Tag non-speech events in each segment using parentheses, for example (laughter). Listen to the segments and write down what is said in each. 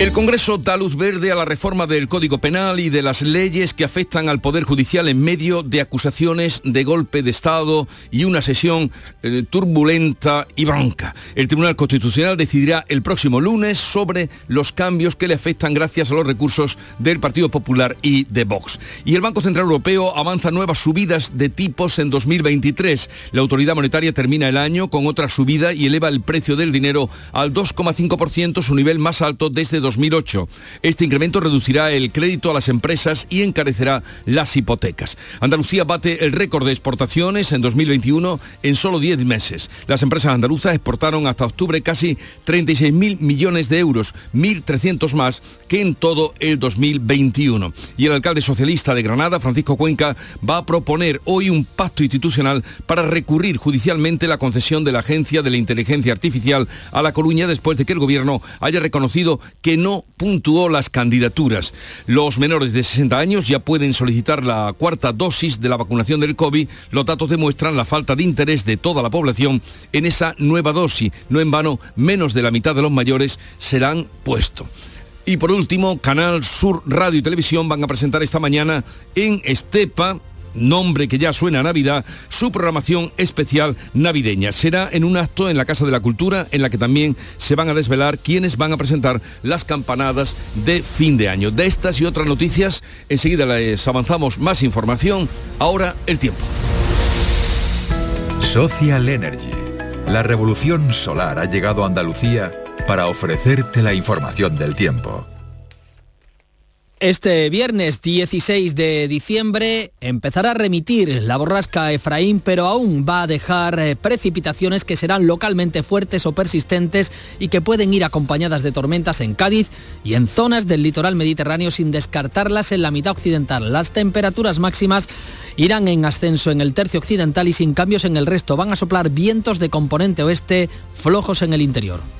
El Congreso da luz verde a la reforma del Código Penal y de las leyes que afectan al Poder Judicial en medio de acusaciones de golpe de Estado y una sesión eh, turbulenta y bronca. El Tribunal Constitucional decidirá el próximo lunes sobre los cambios que le afectan gracias a los recursos del Partido Popular y de Vox. Y el Banco Central Europeo avanza nuevas subidas de tipos en 2023. La autoridad monetaria termina el año con otra subida y eleva el precio del dinero al 2,5%, su nivel más alto desde 2008. Este incremento reducirá el crédito a las empresas y encarecerá las hipotecas. Andalucía bate el récord de exportaciones en 2021 en solo 10 meses. Las empresas andaluzas exportaron hasta octubre casi 36.000 millones de euros, 1.300 más que en todo el 2021. Y el alcalde socialista de Granada, Francisco Cuenca, va a proponer hoy un pacto institucional para recurrir judicialmente la concesión de la Agencia de la Inteligencia Artificial a La Coruña después de que el gobierno haya reconocido que no puntuó las candidaturas. Los menores de 60 años ya pueden solicitar la cuarta dosis de la vacunación del COVID. Los datos demuestran la falta de interés de toda la población en esa nueva dosis. No en vano, menos de la mitad de los mayores serán puestos. Y por último, Canal Sur Radio y Televisión van a presentar esta mañana en Estepa nombre que ya suena a Navidad, su programación especial navideña. Será en un acto en la Casa de la Cultura en la que también se van a desvelar quienes van a presentar las campanadas de fin de año. De estas y otras noticias, enseguida les avanzamos más información. Ahora el tiempo. Social Energy. La revolución solar ha llegado a Andalucía para ofrecerte la información del tiempo. Este viernes 16 de diciembre empezará a remitir la borrasca Efraín, pero aún va a dejar eh, precipitaciones que serán localmente fuertes o persistentes y que pueden ir acompañadas de tormentas en Cádiz y en zonas del litoral mediterráneo sin descartarlas en la mitad occidental. Las temperaturas máximas irán en ascenso en el tercio occidental y sin cambios en el resto. Van a soplar vientos de componente oeste flojos en el interior.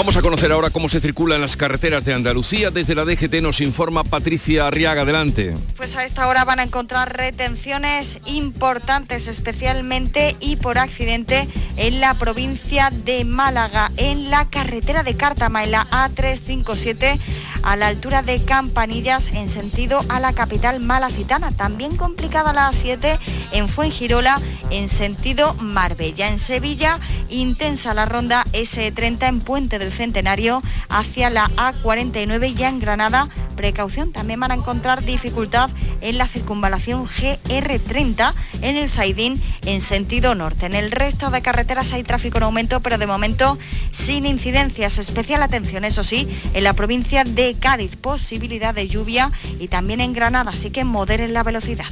Vamos a conocer ahora cómo se circula en las carreteras de Andalucía. Desde la DGT nos informa Patricia Arriaga. Adelante. Pues a esta hora van a encontrar retenciones importantes, especialmente y por accidente en la provincia de Málaga, en la carretera de Cártama, en la A357, a la altura de Campanillas, en sentido a la capital malacitana. También complicada la A7 en Fuengirola, en sentido Marbella. En Sevilla, intensa la ronda S30 en Puente del Centenario hacia la A49 ya en Granada. Precaución, también van a encontrar dificultad en la circunvalación GR30 en el Zaidín en sentido norte. En el resto de carreteras hay tráfico en aumento, pero de momento sin incidencias. Especial atención, eso sí, en la provincia de Cádiz, posibilidad de lluvia y también en Granada, así que moderen la velocidad.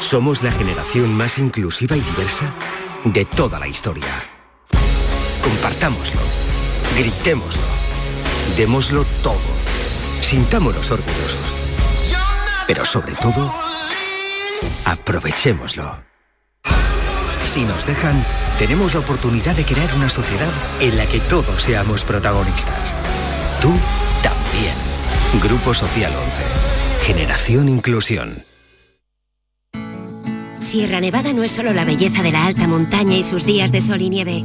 Somos la generación más inclusiva y diversa de toda la historia. Compartámoslo, gritémoslo, démoslo todo, sintámonos orgullosos. Pero sobre todo, aprovechémoslo. Si nos dejan, tenemos la oportunidad de crear una sociedad en la que todos seamos protagonistas. Tú también. Grupo Social 11. Generación Inclusión. Sierra Nevada no es solo la belleza de la alta montaña y sus días de sol y nieve.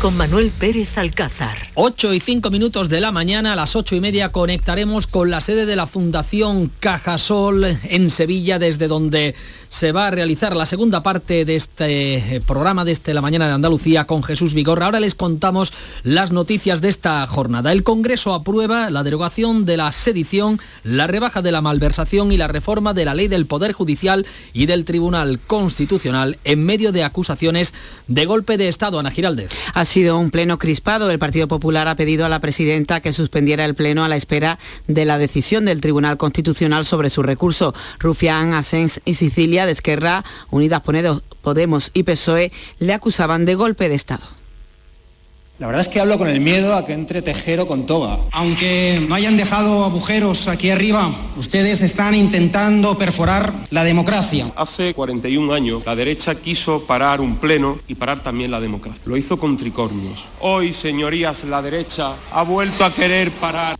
Con Manuel Pérez Alcázar. 8 y 5 minutos de la mañana, a las 8 y media conectaremos con la sede de la Fundación Cajasol en Sevilla, desde donde se va a realizar la segunda parte de este eh, programa de este La Mañana de Andalucía con Jesús Vigorra. Ahora les contamos las noticias de esta jornada. El Congreso aprueba la derogación de la sedición, la rebaja de la malversación y la reforma de la ley del Poder Judicial y del Tribunal Constitucional en medio de acusaciones de golpe de Estado. Ana Giraldez. Ha sido un pleno crispado. El Partido Popular ha pedido a la presidenta que suspendiera el pleno a la espera de la decisión del Tribunal Constitucional sobre su recurso. Rufián, Asens y Sicilia de Esquerra, Unidas Podemos y PSOE le acusaban de golpe de Estado. La verdad es que hablo con el miedo a que entre tejero con toga. Aunque no hayan dejado agujeros aquí arriba, ustedes están intentando perforar la democracia. Hace 41 años la derecha quiso parar un pleno y parar también la democracia. Lo hizo con tricornios. Hoy, señorías, la derecha ha vuelto a querer parar.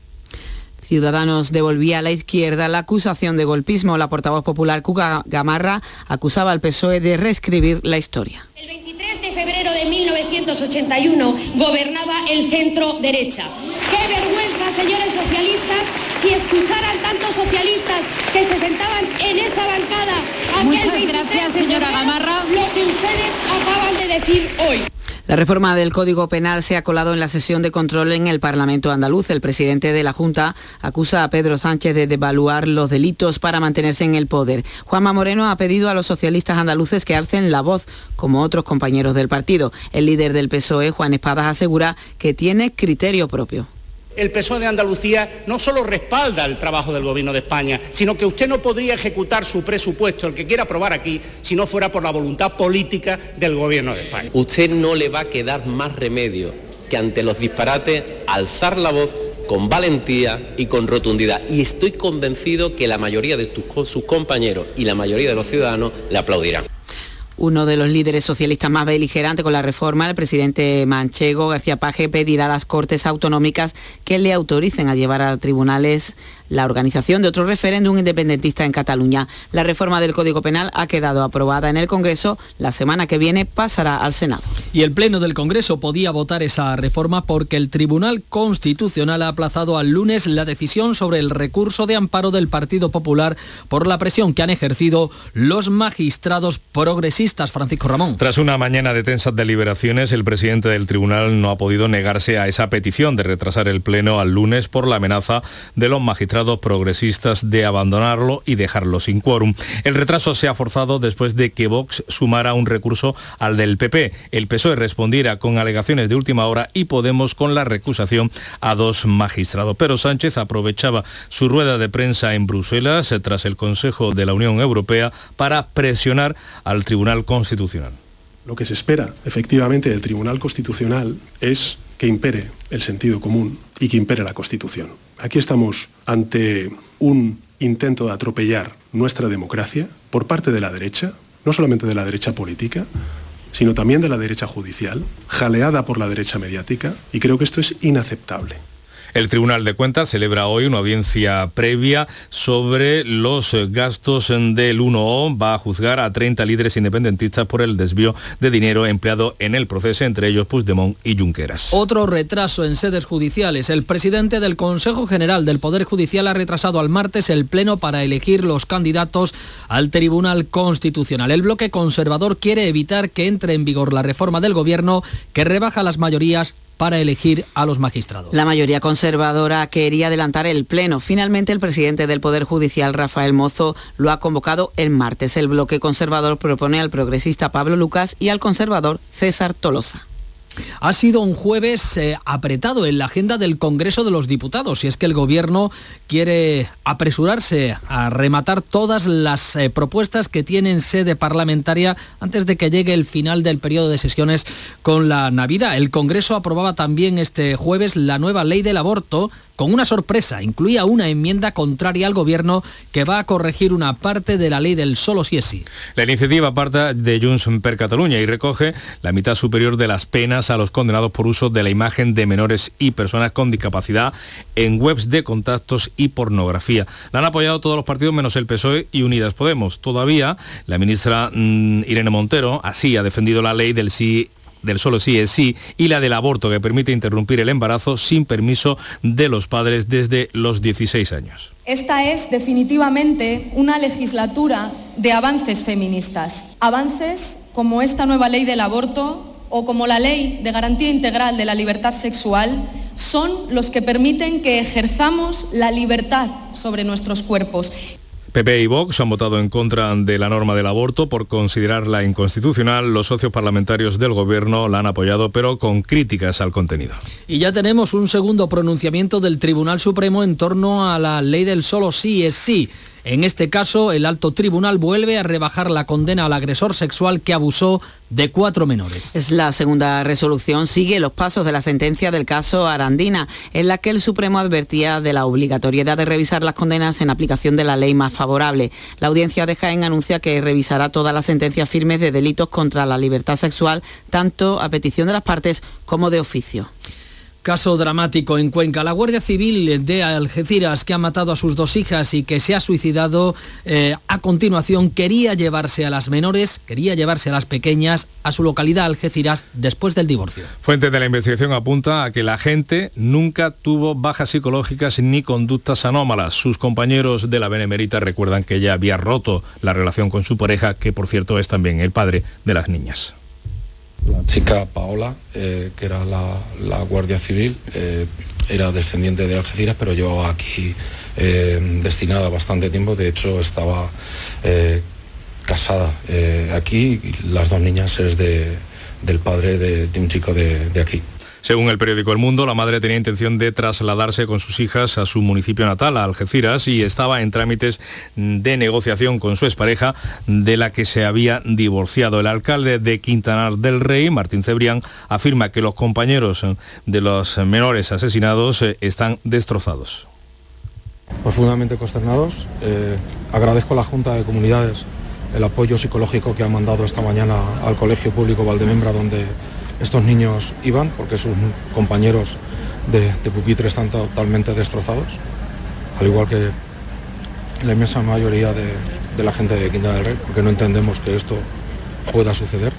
Ciudadanos devolvía a la izquierda la acusación de golpismo. La portavoz popular Cuca Gamarra acusaba al PSOE de reescribir la historia. El 23 de febrero de 1981 gobernaba el centro derecha. ¡Qué vergüenza, señores socialistas, si escucharan tantos socialistas que se sentaban en esa bancada aquel gracias, señora Gamarra. Lo que ustedes acaban de decir hoy. La reforma del Código Penal se ha colado en la sesión de control en el Parlamento andaluz. El presidente de la Junta acusa a Pedro Sánchez de devaluar los delitos para mantenerse en el poder. Juanma Moreno ha pedido a los socialistas andaluces que alcen la voz, como otros compañeros del partido. El líder del PSOE, Juan Espadas, asegura que tiene criterio propio el PSOE de Andalucía no solo respalda el trabajo del Gobierno de España, sino que usted no podría ejecutar su presupuesto, el que quiera aprobar aquí, si no fuera por la voluntad política del Gobierno de España. Usted no le va a quedar más remedio que ante los disparates alzar la voz con valentía y con rotundidad. Y estoy convencido que la mayoría de sus compañeros y la mayoría de los ciudadanos le aplaudirán uno de los líderes socialistas más beligerantes con la reforma, el presidente manchego García Paje, pedirá a las Cortes Autonómicas que le autoricen a llevar a tribunales la organización de otro referéndum independentista en Cataluña. La reforma del Código Penal ha quedado aprobada en el Congreso. La semana que viene pasará al Senado. Y el Pleno del Congreso podía votar esa reforma porque el Tribunal Constitucional ha aplazado al lunes la decisión sobre el recurso de amparo del Partido Popular por la presión que han ejercido los magistrados progresistas. Francisco Ramón. Tras una mañana de tensas deliberaciones, el presidente del tribunal no ha podido negarse a esa petición de retrasar el Pleno al lunes por la amenaza de los magistrados progresistas de abandonarlo y dejarlo sin quórum. El retraso se ha forzado después de que Vox sumara un recurso al del PP. El PSOE respondiera con alegaciones de última hora y Podemos con la recusación a dos magistrados. Pero Sánchez aprovechaba su rueda de prensa en Bruselas eh, tras el Consejo de la Unión Europea para presionar al Tribunal Constitucional. Lo que se espera efectivamente del Tribunal Constitucional es que impere el sentido común y que impere la Constitución. Aquí estamos ante un intento de atropellar nuestra democracia por parte de la derecha, no solamente de la derecha política, sino también de la derecha judicial, jaleada por la derecha mediática, y creo que esto es inaceptable. El Tribunal de Cuentas celebra hoy una audiencia previa sobre los gastos del 1O. Va a juzgar a 30 líderes independentistas por el desvío de dinero empleado en el proceso, entre ellos Puigdemont y Junqueras. Otro retraso en sedes judiciales. El presidente del Consejo General del Poder Judicial ha retrasado al martes el pleno para elegir los candidatos al Tribunal Constitucional. El bloque conservador quiere evitar que entre en vigor la reforma del gobierno que rebaja las mayorías para elegir a los magistrados. La mayoría conservadora quería adelantar el pleno. Finalmente, el presidente del Poder Judicial, Rafael Mozo, lo ha convocado el martes. El bloque conservador propone al progresista Pablo Lucas y al conservador César Tolosa. Ha sido un jueves eh, apretado en la agenda del Congreso de los Diputados y es que el Gobierno quiere apresurarse a rematar todas las eh, propuestas que tienen sede parlamentaria antes de que llegue el final del periodo de sesiones con la Navidad. El Congreso aprobaba también este jueves la nueva ley del aborto con una sorpresa. Incluía una enmienda contraria al gobierno que va a corregir una parte de la ley del solo si es. La iniciativa parte de Junts per Cataluña y recoge la mitad superior de las penas a los condenados por uso de la imagen de menores y personas con discapacidad en webs de contactos y pornografía. La han apoyado todos los partidos menos el PSOE y Unidas Podemos. Todavía la ministra mm, Irene Montero así ha defendido la ley del sí del solo sí es sí y la del aborto que permite interrumpir el embarazo sin permiso de los padres desde los 16 años. Esta es definitivamente una legislatura de avances feministas. Avances como esta nueva ley del aborto o como la ley de garantía integral de la libertad sexual son los que permiten que ejerzamos la libertad sobre nuestros cuerpos PP y Vox han votado en contra de la norma del aborto por considerarla inconstitucional. Los socios parlamentarios del Gobierno la han apoyado, pero con críticas al contenido. Y ya tenemos un segundo pronunciamiento del Tribunal Supremo en torno a la ley del solo sí es sí. En este caso, el alto tribunal vuelve a rebajar la condena al agresor sexual que abusó de cuatro menores. Es la segunda resolución, sigue los pasos de la sentencia del caso Arandina, en la que el Supremo advertía de la obligatoriedad de revisar las condenas en aplicación de la ley más favorable. La audiencia de Jaén anuncia que revisará todas las sentencias firmes de delitos contra la libertad sexual, tanto a petición de las partes como de oficio. Caso dramático en Cuenca. La Guardia Civil de Algeciras, que ha matado a sus dos hijas y que se ha suicidado eh, a continuación, quería llevarse a las menores, quería llevarse a las pequeñas a su localidad Algeciras después del divorcio. Fuente de la investigación apunta a que la gente nunca tuvo bajas psicológicas ni conductas anómalas. Sus compañeros de la Benemérita recuerdan que ella había roto la relación con su pareja, que por cierto es también el padre de las niñas. La chica Paola, eh, que era la, Guardia Civil, eh, era descendiente de Algeciras, pero llevaba aquí eh, destinada bastante tiempo. De hecho, estaba casada aquí y las dos niñas es del padre de, un chico de aquí. Según el periódico El Mundo, la madre tenía intención de trasladarse con sus hijas a su municipio natal, a Algeciras, y estaba en trámites de negociación con su expareja, de la que se había divorciado. El alcalde de Quintanar del Rey, Martín Cebrián, afirma que los compañeros de los menores asesinados eh, están destrozados. Profundamente consternados. Eh, agradezco a la Junta de Comunidades el apoyo psicológico que ha mandado esta mañana al Colegio Público Valdemembra, donde estos niños iban porque sus compañeros de, pupitre están totalmente destrozados, al igual que la inmensa mayoría de, la gente de Quinta del Rey, porque no entendemos que esto pueda suceder.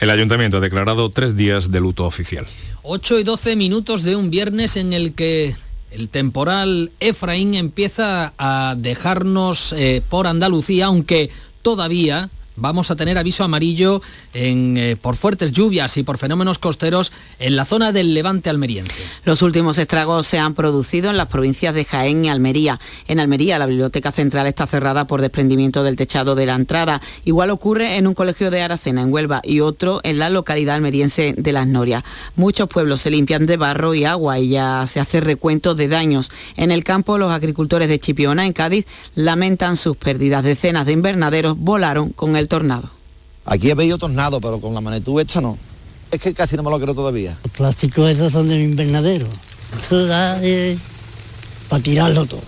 El ayuntamiento ha declarado tres días de luto oficial. 8 y 12 minutos de un viernes en el que el temporal Efraín empieza a dejarnos eh, por Andalucía, aunque todavía vamos a tener aviso amarillo eh, por fuertes lluvias y por fenómenos costeros en la zona del levante almeriense. Los últimos estragos se han producido en las provincias de Jaén y Almería. En Almería la biblioteca central está cerrada por desprendimiento del techado de la entrada. Igual ocurre en un colegio de Aracena, en Huelva, y otro en la localidad almeriense de Las Norias. Muchos pueblos se limpian de barro y agua y ya se hace recuento de daños. En el campo los agricultores de Chipiona, en Cádiz, lamentan sus pérdidas. Decenas de invernaderos volaron con el tornado. Aquí he pedido tornado, pero con la magnitud esta no. Es que casi no me lo creo todavía. Los plásticos esos son de mi invernadero. Eso da para tirarlo todo.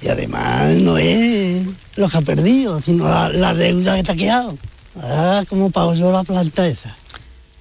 Y además no es lo que ha perdido, sino la, deuda que está quedado. Ah, como pausó la planta esa.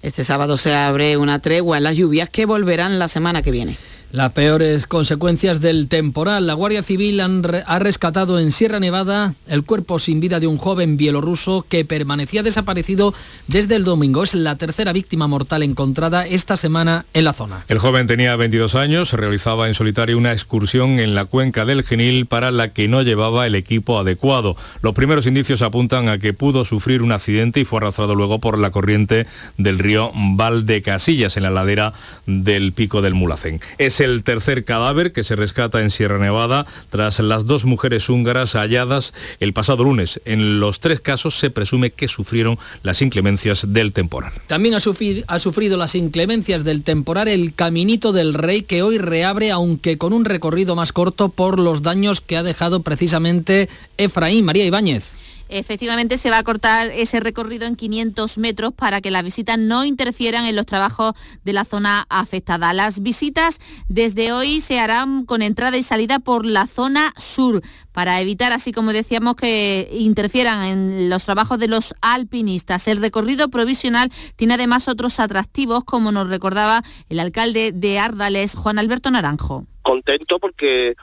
Este sábado se abre una tregua en las lluvias que volverán la semana que viene. Las peores consecuencias del temporal. La Guardia Civil ha rescatado en Sierra Nevada el cuerpo sin vida de un joven bielorruso que permanecía desaparecido desde el domingo. Es la tercera víctima mortal encontrada esta semana en la zona. El joven tenía 22 años, realizaba en solitario una excursión en la cuenca del Genil para la que no llevaba el equipo adecuado. Los primeros indicios apuntan a que pudo sufrir un accidente y fue arrastrado luego por la corriente del río Valdecasillas en la ladera del pico del Mulacén el tercer cadáver que se rescata en Sierra Nevada tras las dos mujeres húngaras halladas el pasado lunes. En los tres casos se presume que sufrieron las inclemencias del temporal. También ha, ha sufrido las inclemencias del temporal el Caminito del Rey que hoy reabre aunque con un recorrido más corto por los daños que ha dejado precisamente Efraín María Ibáñez. Efectivamente, se va a cortar ese recorrido en 500 metros para que las visitas no interfieran en los trabajos de la zona afectada. Las visitas desde hoy se harán con entrada y salida por la zona sur para evitar, así como decíamos, que interfieran en los trabajos de los alpinistas. El recorrido provisional tiene además otros atractivos, como nos recordaba el alcalde de Ardales, Juan Alberto Naranjo. Contento porque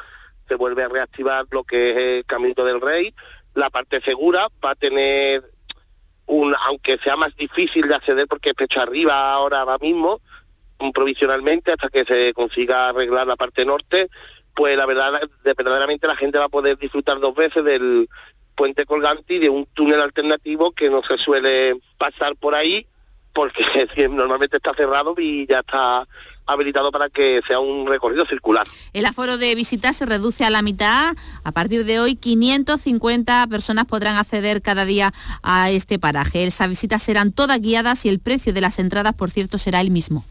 se vuelve a reactivar lo que es el Camino del Rey, la parte segura va a tener un, aunque sea más difícil de acceder porque es pecho arriba ahora, ahora mismo, provisionalmente hasta que se consiga arreglar la parte norte, pues la verdad, de, verdaderamente la gente va a poder disfrutar dos veces del puente colgante y de un túnel alternativo que no se suele pasar por ahí porque (laughs) normalmente está cerrado y ya está habilitado para que sea un recorrido circular. El aforo de visitas se reduce a la mitad. A partir de hoy, 550 personas podrán acceder cada día a este paraje. Esas visitas serán todas guiadas y el precio de las entradas, por cierto, será el mismo.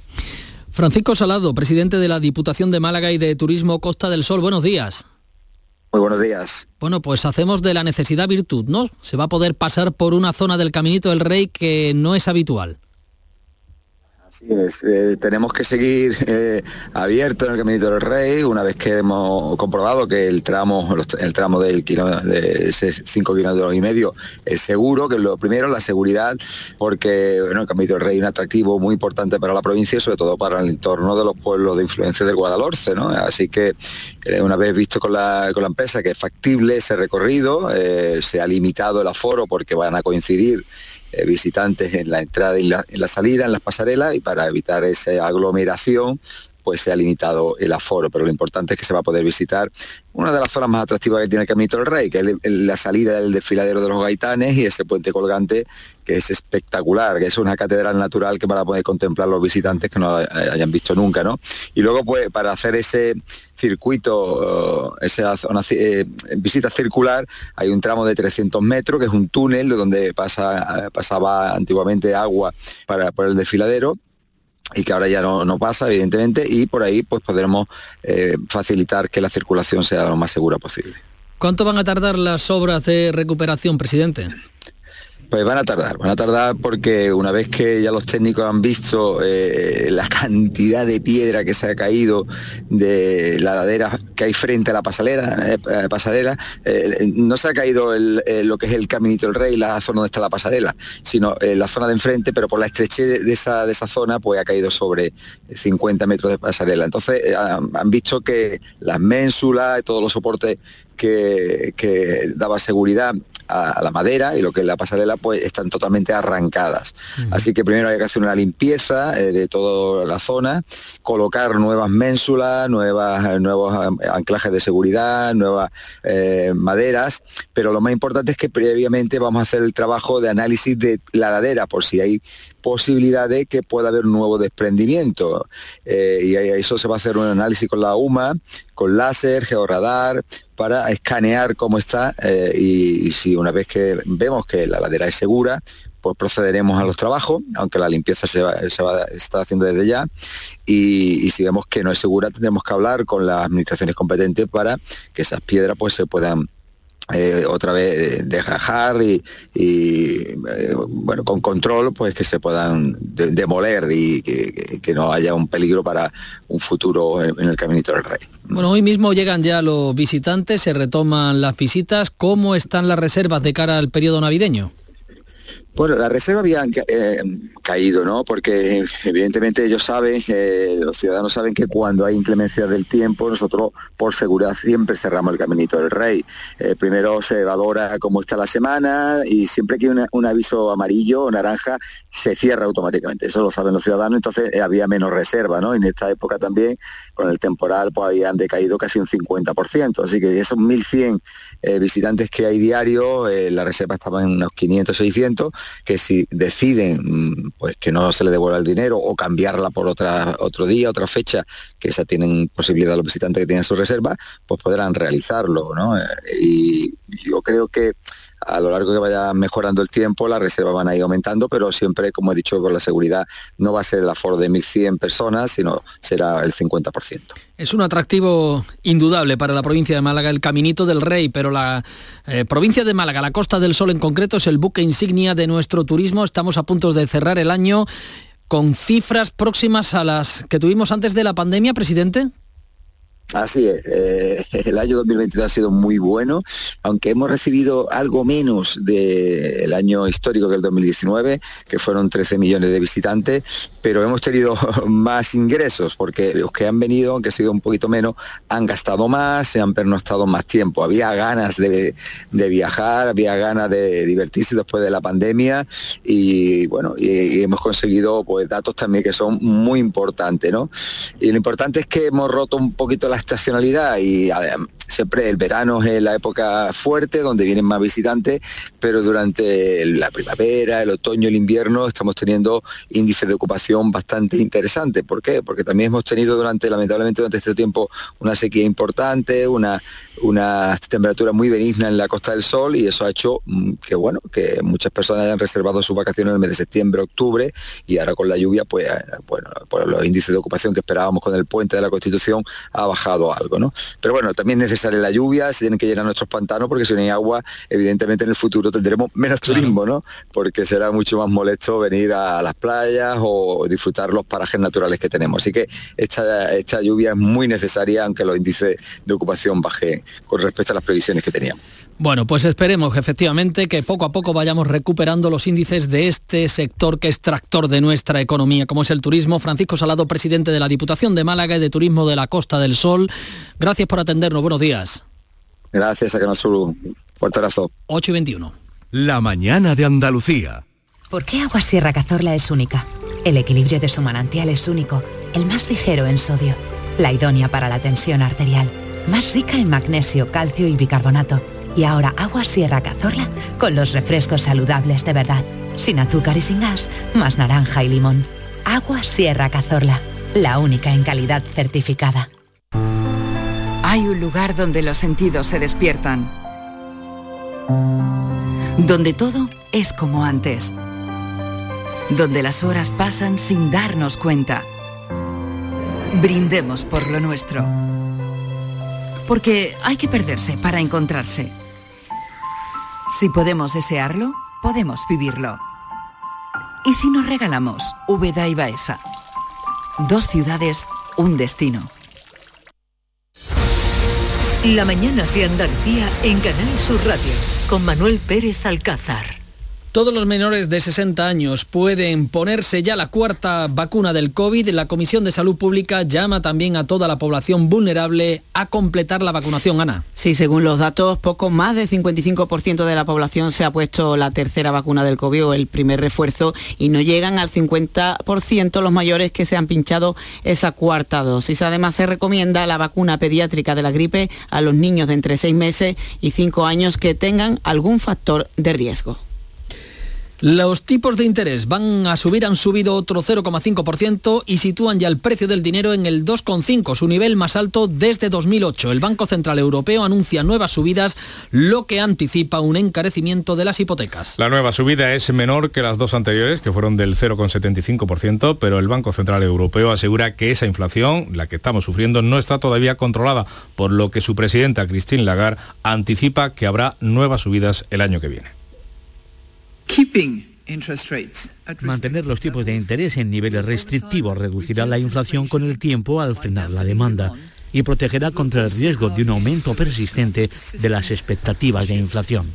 Francisco Salado, presidente de la Diputación de Málaga y de Turismo Costa del Sol. Buenos días. Muy buenos días. Bueno, pues hacemos de la necesidad virtud, ¿no? Se va a poder pasar por una zona del Caminito del Rey que no es habitual. Eh, tenemos que seguir eh, abierto en el Caminito del Rey una vez que hemos comprobado que el tramo, el tramo del de ese 5 kilómetros y medio es seguro, que lo primero la seguridad, porque el Caminito del Rey es un atractivo muy importante para la provincia y sobre todo para el entorno de los pueblos de influencia del Guadalhorce. ¿no? Así que eh, una vez visto con la, con la empresa que es factible ese recorrido, se ha limitado el aforo porque van a coincidir eh, visitantes en la entrada y en la salida, en las pasarelas, y para evitar esa aglomeración, pues se ha limitado el aforo, pero lo importante es que se va a poder visitar una de las zonas más atractivas que tiene el Camino del Rey, que es la salida del desfiladero de los gaitanes y ese puente colgante que es espectacular, que es una catedral natural que van a poder contemplar los visitantes que no hayan visto nunca, ¿no? Y luego, pues, para hacer ese circuito, esa zona, eh, visita circular, hay un tramo de 300 metros, que es un túnel donde pasa, pasaba antiguamente agua para, por el desfiladero, y que ahora ya no, pasa, evidentemente, y por ahí pues podremos eh, facilitar que la circulación sea lo más segura posible. ¿Cuánto van a tardar las obras de recuperación, presidente? Pues van a tardar, van a tardar porque una vez que ya los técnicos han visto eh, la cantidad de piedra que se ha caído de la ladera que hay frente a la pasarela, eh, eh, pasarela no se ha caído lo que es el Caminito del Rey, la zona donde está la pasarela, sino la zona de enfrente, pero por la estrechez de esa, de esa zona pues ha caído sobre 50 metros de pasarela. Entonces han visto que las ménsulas todos los soportes que, que daba seguridad a, la madera y lo que es la pasarela pues están totalmente arrancadas. Así que primero hay que hacer una limpieza eh, de toda la zona, colocar nuevas ménsulas, nuevas, nuevos anclajes de seguridad, nuevas eh, maderas, pero lo más importante es que previamente vamos a hacer el trabajo de análisis de la ladera por si hay posibilidad de que pueda haber un nuevo desprendimiento. Eh, y eso se va a hacer un análisis con la UMA, con láser, georradar, para escanear cómo está eh, y, si una vez que vemos que la ladera es segura, pues procederemos a los trabajos, aunque la limpieza se va, estar haciendo desde ya, y, y, si vemos que no es segura, tendremos que hablar con las administraciones competentes para que esas piedras pues se puedan eh, otra vez eh, dejar y, eh, bueno con control pues que se puedan demoler y que, no haya un peligro para un futuro en, el caminito del rey. Bueno, hoy mismo llegan ya los visitantes, se retoman las visitas. ¿Cómo están las reservas de cara al periodo navideño? Bueno, la reserva había eh, caído, ¿no? Porque evidentemente ellos saben, eh, los ciudadanos saben que cuando hay inclemencia del tiempo, nosotros por seguridad siempre cerramos el caminito del rey. Eh, primero se valora cómo está la semana y siempre que hay un aviso amarillo o naranja, se cierra automáticamente. Eso lo saben los ciudadanos, entonces había menos reserva, ¿no? En esta época también, con el temporal, pues habían decaído casi un 50%. Así que esos 1.100 visitantes que hay diario, la reserva estaba en unos 500, 600 que si deciden mm, pues que no se le devuelva el dinero o cambiarla por otra, otro día, otra fecha, que esa tienen posibilidad los visitantes que tienen su reserva, pues podrán realizarlo. ¿no? Eh, y yo creo que a lo largo que vaya mejorando el tiempo, las reservas van a ir aumentando, pero siempre, como he dicho, por la seguridad no va a ser el aforo de 1.100 personas, sino será el 50%. Es un atractivo indudable para la provincia de Málaga, el Caminito del Rey, pero la eh, provincia de Málaga, la Costa del Sol en concreto, es el buque insignia de nuestro turismo. Estamos a punto de cerrar el año con cifras próximas a las que tuvimos antes de la pandemia, presidente. Así es, eh, (laughs) el año 2022 ha sido muy bueno, aunque hemos recibido algo menos del año histórico que el 2019, que fueron 13 millones de visitantes, pero hemos tenido (laughs) más ingresos, porque los que han venido, aunque ha sido un poquito menos, han gastado más, se han pernoctado más tiempo. Había ganas de, viajar, había ganas de divertirse después de la pandemia y bueno, y, hemos conseguido pues datos también que son muy importantes, ¿no? Y lo importante es que hemos roto un poquito la estacionalidad y siempre el verano es la época fuerte donde vienen más visitantes, pero durante la primavera, el otoño, el invierno estamos teniendo índices de ocupación bastante interesantes. ¿Por qué? Porque también hemos tenido durante, lamentablemente durante este tiempo, una sequía importante, una, una temperatura muy benigna en la Costa del Sol y eso ha hecho mm, que bueno, que muchas personas hayan reservado sus vacaciones en el mes de septiembre, octubre y ahora con la lluvia, pues eh, bueno, por los índices de ocupación que esperábamos con el puente de la Constitución ha bajado algo, ¿no? Pero bueno, también es necesaria la lluvia, se tienen que llenar nuestros pantanos porque si no hay agua, evidentemente en el futuro tendremos menos turismo, ¿no? Porque será mucho más molesto venir a las playas o disfrutar los parajes naturales que tenemos. Así que esta, esta lluvia es muy necesaria, aunque los índices de ocupación bajen con respecto a las previsiones que teníamos. Bueno, pues esperemos efectivamente que poco a poco vayamos recuperando los índices de este sector que es tractor de nuestra economía, como es el turismo. Francisco Salado, presidente de la Diputación de Málaga y de Turismo de la Costa del Sol. Gracias por atendernos. Buenos días. Gracias, a Canal Sur. Fuerte abrazo. 8 y 21. La mañana de Andalucía. ¿Por qué Agua Sierra Cazorla es única? El equilibrio de su manantial es único, el más ligero en sodio, la idónea para la tensión arterial, más rica en magnesio, calcio y bicarbonato y ahora agua Sierra Cazorla con los refrescos saludables de verdad. Sin azúcar y sin gas, más naranja y limón. Agua Sierra Cazorla, la única en calidad certificada. Hay un lugar donde los sentidos se despiertan. Donde todo es como antes. Donde las horas pasan sin darnos cuenta. Brindemos por lo nuestro. Porque hay que perderse para encontrarse. Si podemos desearlo, podemos vivirlo. ¿Y si nos regalamos Úbeda y Baeza? Dos ciudades, un destino. La mañana de Andalucía en Canal Sur Radio con Manuel Pérez Alcázar. Todos los menores de 60 años pueden ponerse ya la cuarta vacuna del COVID. La Comisión de Salud Pública llama también a toda la población vulnerable a completar la vacunación, Ana. Sí, según los datos, poco más del 55% de la población se ha puesto la tercera vacuna del COVID o el primer refuerzo y no llegan al 50% los mayores que se han pinchado esa cuarta dosis. Además, se recomienda la vacuna pediátrica de la gripe a los niños de entre 6 meses y 5 años que tengan algún factor de riesgo. Los tipos de interés van a subir, han subido otro 0,5% y sitúan ya el precio del dinero en el 2,5, su nivel más alto desde 2008. El Banco Central Europeo anuncia nuevas subidas, lo que anticipa un encarecimiento de las hipotecas. La nueva subida es menor que las dos anteriores, que fueron del 0,75%, pero el Banco Central Europeo asegura que esa inflación, la que estamos sufriendo, no está todavía controlada, por lo que su presidenta, Christine Lagarde, anticipa que habrá nuevas subidas el año que viene. Mantener los tipos de interés en niveles restrictivos reducirá la inflación con el tiempo al frenar la demanda y protegerá contra el riesgo de un aumento persistente de las expectativas de inflación.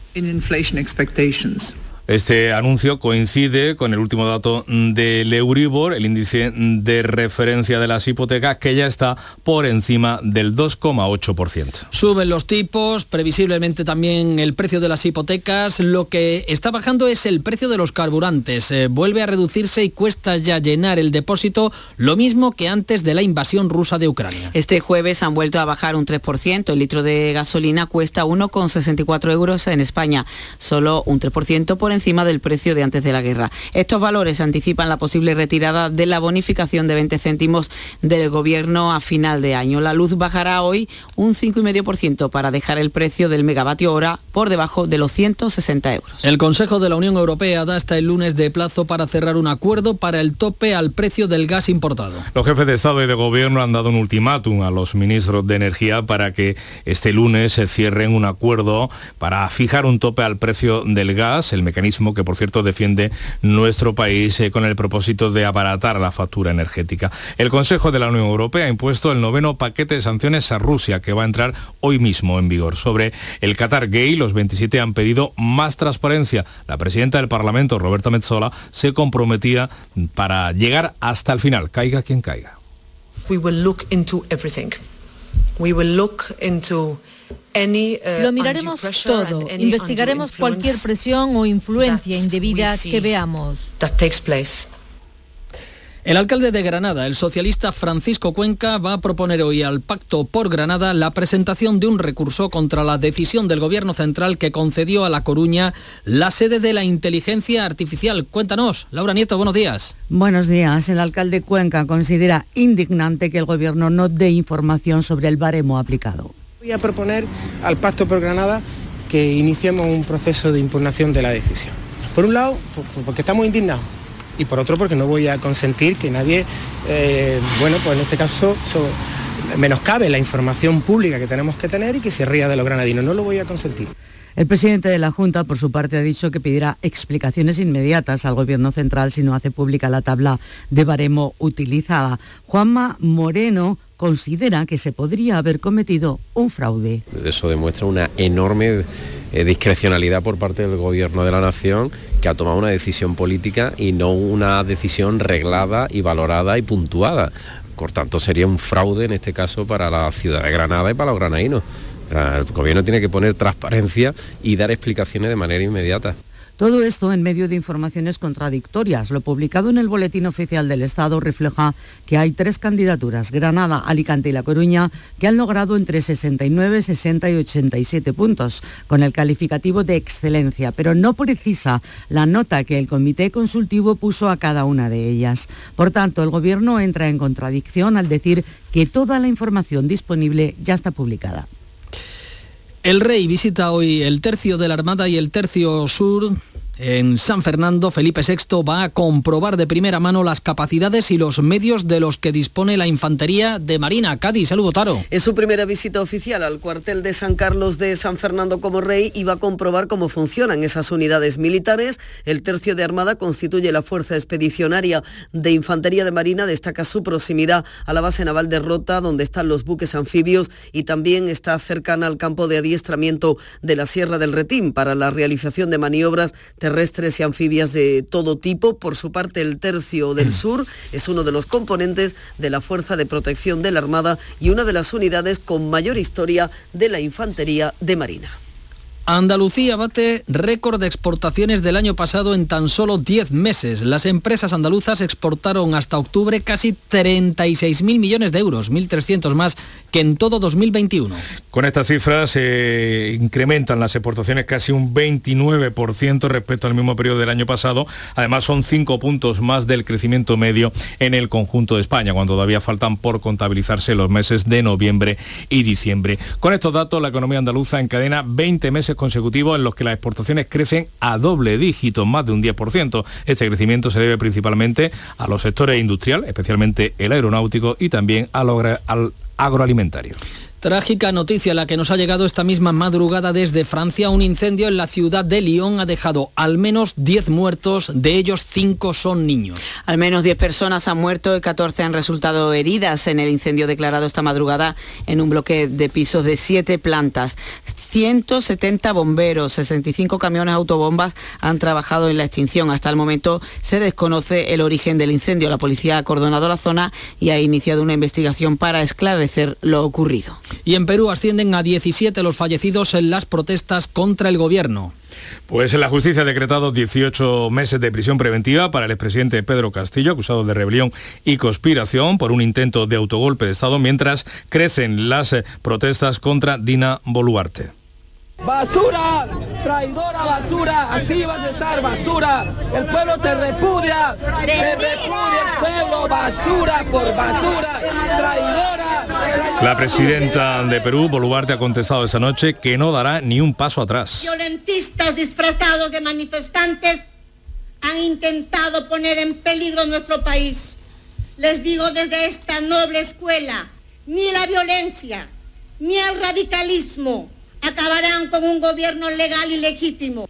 Este anuncio coincide con el último dato del Euribor, el índice de referencia de las hipotecas, que ya está por encima del 2,8%. Suben los tipos, previsiblemente también el precio de las hipotecas. Lo que está bajando es el precio de los carburantes. Eh, vuelve a reducirse y cuesta ya llenar el depósito, lo mismo que antes de la invasión rusa de Ucrania. Este jueves han vuelto a bajar un 3%. El litro de gasolina cuesta 1,64 euros en España, solo un 3% por encima del precio de antes de la guerra. Estos valores anticipan la posible retirada de la bonificación de 20 céntimos del gobierno a final de año. La luz bajará hoy un 5,5% para dejar el precio del megavatio hora por debajo de los 160 euros. El Consejo de la Unión Europea da hasta el lunes de plazo para cerrar un acuerdo para el tope al precio del gas importado. Los jefes de Estado y de Gobierno han dado un ultimátum a los ministros de Energía para que este lunes se cierren un acuerdo para fijar un tope al precio del gas. El mecanismo que por cierto defiende nuestro país eh, con el propósito de abaratar la factura energética. El Consejo de la Unión Europea ha impuesto el noveno paquete de sanciones a Rusia que va a entrar hoy mismo en vigor. Sobre el Qatar Gay, los 27 han pedido más transparencia. La presidenta del Parlamento, Roberta Metzola, se comprometía para llegar hasta el final, caiga quien caiga. Lo miraremos todo, investigaremos cualquier presión o influencia indebida que veamos. El alcalde de Granada, el socialista Francisco Cuenca, va a proponer hoy al Pacto por Granada la presentación de un recurso contra la decisión del Gobierno central que concedió a La Coruña la sede de la inteligencia artificial. Cuéntanos, Laura Nieto, buenos días. Buenos días. El alcalde Cuenca considera indignante que el Gobierno no dé información sobre el baremo aplicado. Voy a proponer al Pacto por Granada que iniciemos un proceso de impugnación de la decisión. Por un lado, porque estamos indignados y por otro porque no voy a consentir que nadie, eh, bueno, pues en este caso menoscabe la información pública que tenemos que tener y que se ría de los granadinos. No lo voy a consentir. El presidente de la Junta, por su parte, ha dicho que pedirá explicaciones inmediatas al Gobierno central si no hace pública la tabla de baremo utilizada. Juanma Moreno considera que se podría haber cometido un fraude. Eso demuestra una enorme eh, discrecionalidad por parte del Gobierno de la Nación que ha tomado una decisión política y no una decisión reglada y valorada y puntuada. Por tanto, sería un fraude en este caso para la ciudad de Granada y para los granadinos. El gobierno tiene que poner transparencia y dar explicaciones de manera inmediata. Todo esto en medio de informaciones contradictorias. Lo publicado en el Boletín Oficial del Estado refleja que hay tres candidaturas, Granada, Alicante y La Coruña, que han logrado entre 69, 60 y 87 puntos, con el calificativo de excelencia, pero no precisa la nota que el Comité Consultivo puso a cada una de ellas. Por tanto, el Gobierno entra en contradicción al decir que toda la información disponible ya está publicada. El rey visita hoy el tercio de la Armada y el tercio sur en San Fernando, Felipe VI va a comprobar de primera mano las capacidades y los medios de los que dispone la Infantería de Marina. Cádiz, saludo Taro. Es su primera visita oficial al cuartel de San Carlos de San Fernando como rey y va a comprobar cómo funcionan esas unidades militares. El tercio de Armada constituye la fuerza expedicionaria de Infantería de Marina, destaca su proximidad a la base naval de Rota, donde están los buques anfibios y también está cercana al campo de adiestramiento de la Sierra del Retín para la realización de maniobras terrestres y anfibias de todo tipo. Por su parte, el Tercio del Sur es uno de los componentes de la Fuerza de Protección de la Armada y una de las unidades con mayor historia de la Infantería de Marina. Andalucía bate récord de exportaciones del año pasado en tan solo 10 meses. Las empresas andaluzas exportaron hasta octubre casi 36.000 millones de euros, 1.300 más que en todo 2021. Con estas cifras se incrementan las exportaciones casi un 29% respecto al mismo periodo del año pasado. Además son 5 puntos más del crecimiento medio en el conjunto de España, cuando todavía faltan por contabilizarse los meses de noviembre y diciembre. Con estos datos, la economía andaluza encadena 20 meses consecutivos en los que las exportaciones crecen a doble dígito, más de un 10%. Este crecimiento se debe principalmente a los sectores industrial, especialmente el aeronáutico y también al agroalimentario. Trágica noticia la que nos ha llegado esta misma madrugada desde Francia. Un incendio en la ciudad de Lyon ha dejado al menos 10 muertos, de ellos 5 son niños. Al menos 10 personas han muerto y 14 han resultado heridas en el incendio declarado esta madrugada en un bloque de pisos de 7 plantas. 170 bomberos, 65 camiones autobombas han trabajado en la extinción. Hasta el momento se desconoce el origen del incendio. La policía ha acordonado la zona y ha iniciado una investigación para esclarecer lo ocurrido. Y en Perú ascienden a 17 los fallecidos en las protestas contra el gobierno. Pues la justicia ha decretado 18 meses de prisión preventiva para el expresidente Pedro Castillo, acusado de rebelión y conspiración por un intento de autogolpe de Estado, mientras crecen las eh, protestas contra Dina Boluarte. Basura, traidora basura, así vas a estar basura. El pueblo te repudia, te repudia el pueblo, basura por basura, traidora. La presidenta de Perú, Boluarte, ha contestado esa noche que no dará ni un paso atrás. Violentistas disfrazados de manifestantes han intentado poner en peligro nuestro país. Les digo desde esta noble escuela, ni la violencia, ni el radicalismo, acabarán con un gobierno legal y legítimo.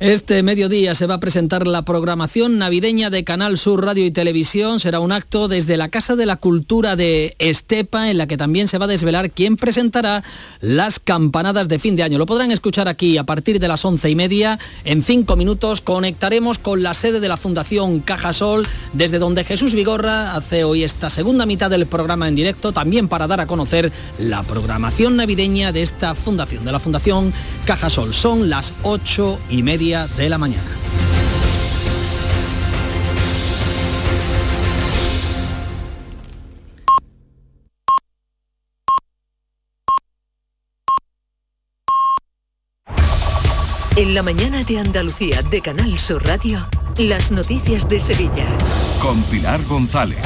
Este mediodía se va a presentar la programación navideña de Canal Sur Radio y Televisión. Será un acto desde la Casa de la Cultura de Estepa, en la que también se va a desvelar quién presentará las campanadas de fin de año. Lo podrán escuchar aquí a partir de las once y media. En cinco minutos conectaremos con la sede de la Fundación Cajasol, desde donde Jesús Vigorra hace hoy esta segunda mitad del programa en directo, también para dar a conocer la programación navideña de esta fundación, de la Fundación Cajasol. Son las ocho y media de la mañana. En la mañana de Andalucía de Canal Sur Radio, las noticias de Sevilla. Con Pilar González.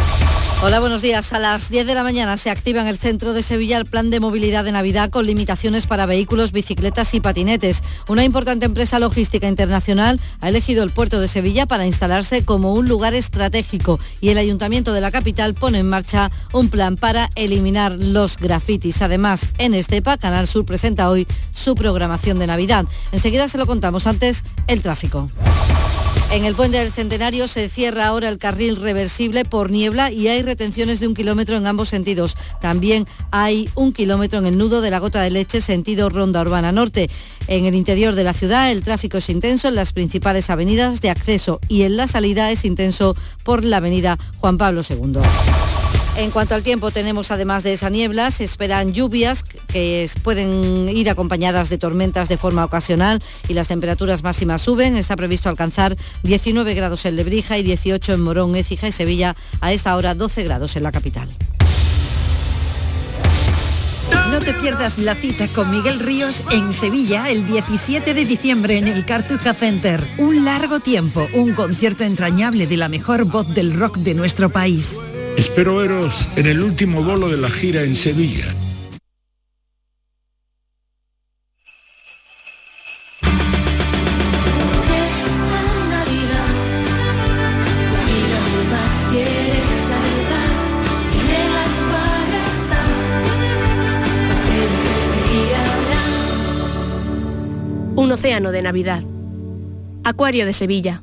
Hola, buenos días. A las 10 de la mañana se activa en el centro de Sevilla el plan de movilidad de Navidad con limitaciones para vehículos, bicicletas y patinetes. Una importante empresa logística internacional ha elegido el puerto de Sevilla para instalarse como un lugar estratégico y el ayuntamiento de la capital pone en marcha un plan para eliminar los grafitis. Además, en Estepa, Canal Sur presenta hoy su programación de Navidad. Enseguida se lo contamos antes el tráfico. En el puente del Centenario se cierra ahora el carril reversible por niebla y hay retenciones de un kilómetro en ambos sentidos. También hay un kilómetro en el nudo de la gota de leche sentido Ronda Urbana Norte. En el interior de la ciudad el tráfico es intenso en las principales avenidas de acceso y en la salida es intenso por la avenida Juan Pablo II. En cuanto al tiempo, tenemos además de esa niebla, se esperan lluvias que pueden ir acompañadas de tormentas de forma ocasional y las temperaturas máximas suben. Está previsto alcanzar 19 grados en Lebrija y 18 en Morón, Écija y Sevilla, a esta hora 12 grados en la capital. No te pierdas la cita con Miguel Ríos en Sevilla el 17 de diciembre en el Cartuja Center. Un largo tiempo, un concierto entrañable de la mejor voz del rock de nuestro país. Espero veros en el último bolo de la gira en Sevilla. Un océano de Navidad. Acuario de Sevilla.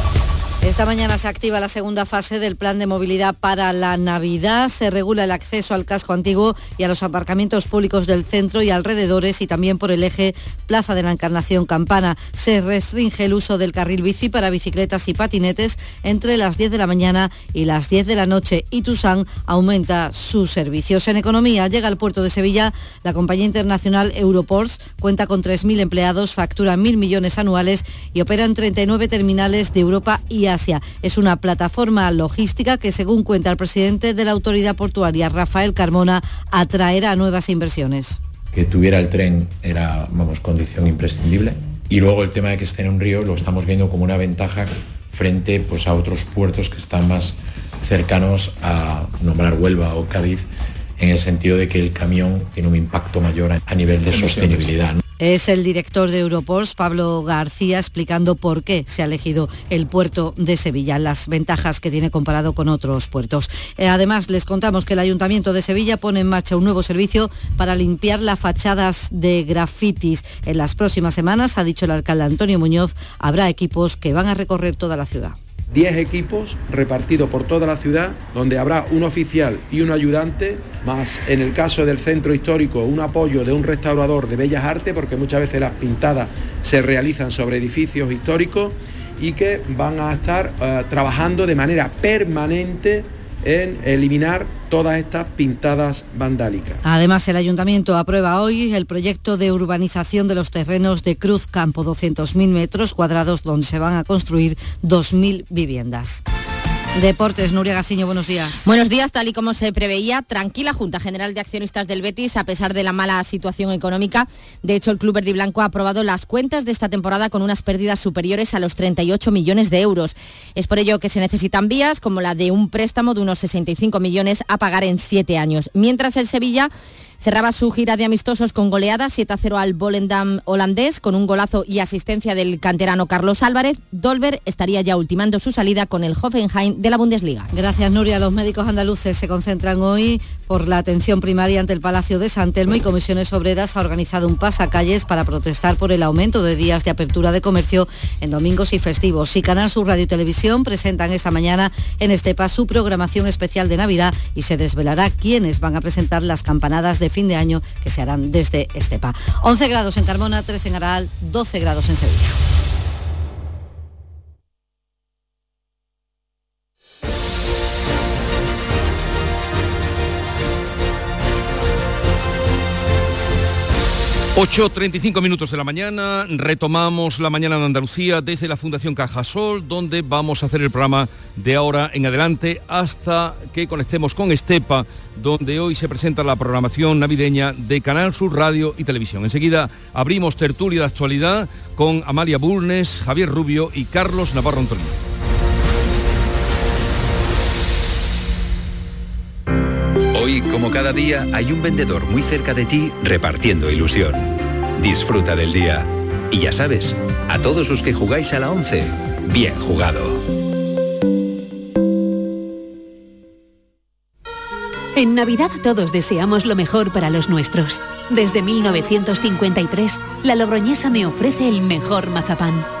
Esta mañana se activa la segunda fase del plan de movilidad para la Navidad. Se regula el acceso al casco antiguo y a los aparcamientos públicos del centro y alrededores y también por el eje Plaza de la Encarnación Campana. Se restringe el uso del carril bici para bicicletas y patinetes entre las 10 de la mañana y las 10 de la noche y Tusán aumenta sus servicios. En economía llega al puerto de Sevilla la compañía internacional Euroports, cuenta con 3.000 empleados, factura 1.000 millones anuales y opera en 39 terminales de Europa y Asia. Es una plataforma logística que, según cuenta el presidente de la autoridad portuaria, Rafael Carmona, atraerá nuevas inversiones. Que tuviera el tren era, vamos, condición imprescindible. Y luego el tema de que esté en un río lo estamos viendo como una ventaja frente pues, a otros puertos que están más cercanos a nombrar Huelva o Cádiz en el sentido de que el camión tiene un impacto mayor a nivel de sostenibilidad. Es el director de Euroports, Pablo García, explicando por qué se ha elegido el puerto de Sevilla, las ventajas que tiene comparado con otros puertos. Eh, además, les contamos que el Ayuntamiento de Sevilla pone en marcha un nuevo servicio para limpiar las fachadas de grafitis. En las próximas semanas, ha dicho el alcalde Antonio Muñoz, habrá equipos que van a recorrer toda la ciudad. 10 equipos repartidos por toda la ciudad, donde habrá un oficial y un ayudante, más en el caso del centro histórico un apoyo de un restaurador de bellas artes, porque muchas veces las pintadas se realizan sobre edificios históricos y que van a estar uh, trabajando de manera permanente en eliminar todas estas pintadas vandálicas. Además, el ayuntamiento aprueba hoy el proyecto de urbanización de los terrenos de Cruz Campo, 200.000 metros cuadrados donde se van a construir 2.000 viviendas. Deportes, Nuria Gaciño, buenos días. Buenos días, tal y como se preveía, tranquila Junta General de Accionistas del Betis, a pesar de la mala situación económica. De hecho, el Club Verde y Blanco ha aprobado las cuentas de esta temporada con unas pérdidas superiores a los 38 millones de euros. Es por ello que se necesitan vías, como la de un préstamo de unos 65 millones a pagar en siete años. Mientras el Sevilla Cerraba su gira de amistosos con goleada 7-0 al Volendam holandés con un golazo y asistencia del canterano Carlos Álvarez. Dolber estaría ya ultimando su salida con el Hoffenheim de la Bundesliga. Gracias Nuria. Los médicos andaluces se concentran hoy por la atención primaria ante el Palacio de San Telmo y Comisiones Obreras ha organizado un pasacalles para protestar por el aumento de días de apertura de comercio en domingos y festivos. Y Canal Sur Radio y Televisión presentan esta mañana en Estepa su programación especial de Navidad y se desvelará quiénes van a presentar las campanadas de fin de año que se harán desde Estepa. 11 grados en Carmona, 13 en Aral, 12 grados en Sevilla. 8.35 minutos de la mañana, retomamos la mañana de Andalucía desde la Fundación Cajasol, donde vamos a hacer el programa de ahora en adelante hasta que conectemos con Estepa, donde hoy se presenta la programación navideña de Canal Sur Radio y Televisión. Enseguida abrimos tertulia de actualidad con Amalia Bulnes, Javier Rubio y Carlos Navarro Antonio. Hoy, como cada día, hay un vendedor muy cerca de ti repartiendo ilusión. Disfruta del día. Y ya sabes, a todos los que jugáis a la 11, bien jugado. En Navidad todos deseamos lo mejor para los nuestros. Desde 1953, la Logroñesa me ofrece el mejor mazapán.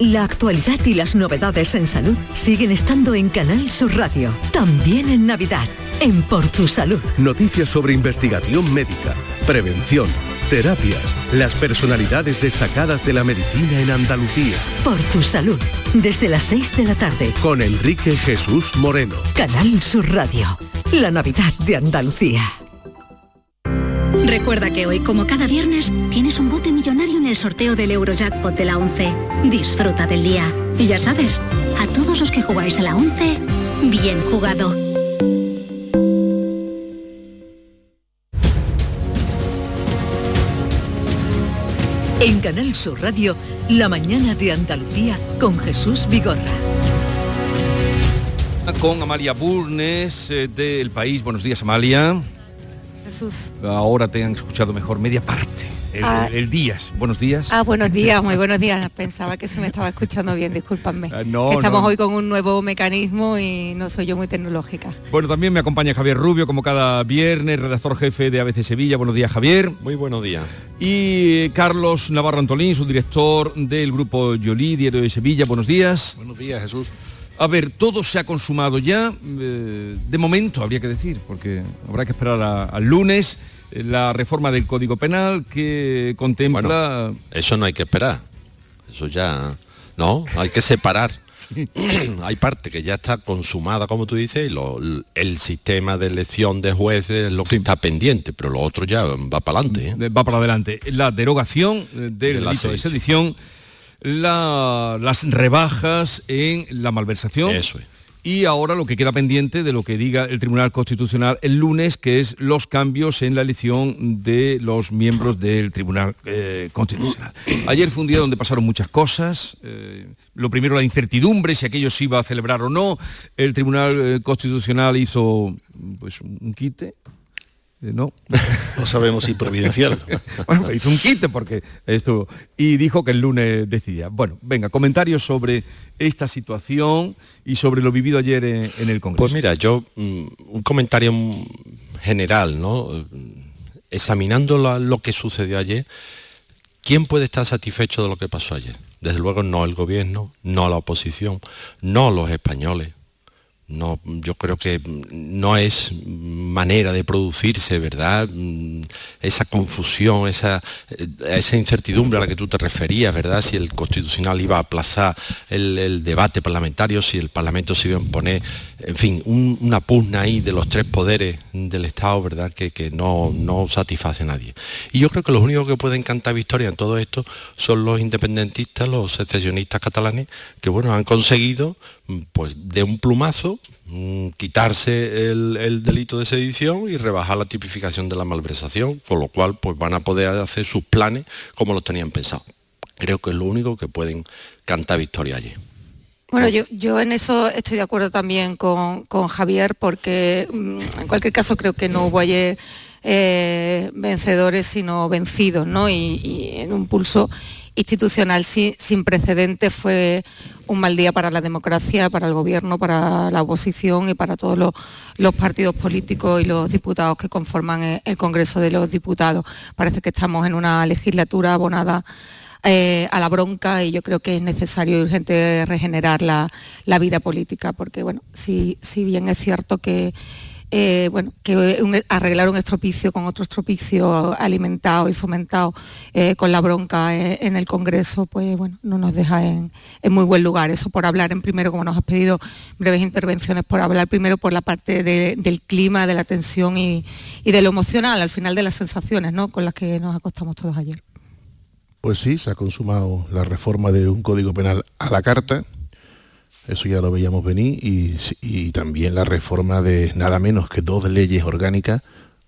La actualidad y las novedades en salud siguen estando en Canal Sur Radio, también en Navidad, en Por Tu Salud. Noticias sobre investigación médica, prevención, terapias, las personalidades destacadas de la medicina en Andalucía. Por Tu Salud, desde las 6 de la tarde. Con Enrique Jesús Moreno. Canal Sur Radio, la Navidad de Andalucía. Recuerda que hoy, como cada viernes, tienes un bote millonario en el sorteo del Eurojackpot de la 11. Disfruta del día. Y ya sabes, a todos los que jugáis a la 11, bien jugado. En Canal Sur Radio, la mañana de Andalucía con Jesús Vigorra. Con Amalia Burnes eh, del País. Buenos días, Amalia. Jesús. Ahora te han escuchado mejor media parte. El, Ah. el Díaz. Buenos días. Ah, buenos días, muy buenos días. Pensaba que se me estaba escuchando bien, discúlpanme. Ah, no, Estamos no. hoy con un nuevo mecanismo y no soy yo muy tecnológica. Bueno, también me acompaña Javier Rubio, como cada viernes, redactor jefe de ABC Sevilla. Buenos días, Javier. Muy buenos días. Y Carlos Navarro Antolín, su director del grupo Yolí, Diario de Sevilla. Buenos días. Buenos días, Jesús. A ver, todo se ha consumado ya, eh, de momento habría que decir, porque habrá que esperar a- al lunes, eh, la reforma del Código Penal que contempla... Eso no hay que esperar. Eso ya... No, hay que separar. (laughs) (clears throat) hay parte que ya está consumada, como tú dices, y lo- el sistema de elección de jueces es lo que está pendiente, pero lo otro ya va para adelante. Eh, va para adelante. La derogación del De la delito de sedición. sedición, la- las rebajas en la malversación. Eso es. y ahora lo que queda pendiente de lo que diga el Tribunal Constitucional el lunes, que es los cambios en la elección de los miembros del Tribunal eh, Constitucional. Ayer fue un día donde pasaron muchas cosas. eh, lo primero la incertidumbre, si aquello se iba a celebrar o no. El Tribunal eh, Constitucional hizo pues, un quite. Eh, No. (laughs) No sabemos si providencial. (laughs) bueno, hizo un quite porque esto y dijo que el lunes decidía. Bueno, venga, comentarios sobre esta situación y sobre lo vivido ayer en, en el Congreso. Pues mira, yo mm, un comentario general, ¿no? Examinando lo, lo que sucedió ayer, ¿quién puede estar satisfecho de lo que pasó ayer? Desde luego no el gobierno, no la oposición, no los españoles. No, yo creo que no es manera de producirse, ¿verdad? Mm, Esa confusión, esa, eh, esa incertidumbre a la que tú te referías, ¿verdad? Si el constitucional iba a aplazar el, debate parlamentario, si el Parlamento se iba a imponer, en fin, un- una pugna ahí de los tres poderes del Estado, ¿verdad? Que, no, no satisface a nadie. Y yo creo que los únicos que pueden cantar victoria en todo esto son los independentistas, los secesionistas catalanes, que bueno, han conseguido pues de un plumazo mm, quitarse el, el delito de sedición y rebajar la tipificación de la malversación, con lo cual pues van a poder hacer sus planes como los tenían pensado. Creo que es lo único que pueden cantar victoria allí. Bueno, yo, yo en eso estoy de acuerdo también con, con Javier, porque mm, en cualquier caso creo que no hubo ayer eh, vencedores, sino vencidos, ¿no? Y en un pulso institucional sin, precedentes fue un mal día para la democracia, para el gobierno, para la oposición y para todos los, partidos políticos y los diputados que conforman el, Congreso de los Diputados. Parece que estamos en una legislatura abonada eh, a la bronca y yo creo que es necesario y urgente regenerar la, vida política, porque bueno, si bien es cierto que eh, bueno, que un- arreglar un estropicio con otro estropicio alimentado y fomentado eh, con la bronca eh, en el Congreso, pues bueno, no nos deja en, muy buen lugar. Eso por hablar en primero, como nos has pedido breves intervenciones, por hablar primero por la parte de- del clima, de la tensión y, y de lo emocional, al final de las sensaciones ¿no? con las que nos acostamos todos ayer. Pues sí, se ha consumado la reforma de un código penal a la carta, eso ya lo veíamos venir, y, también la reforma de nada menos que dos leyes orgánicas,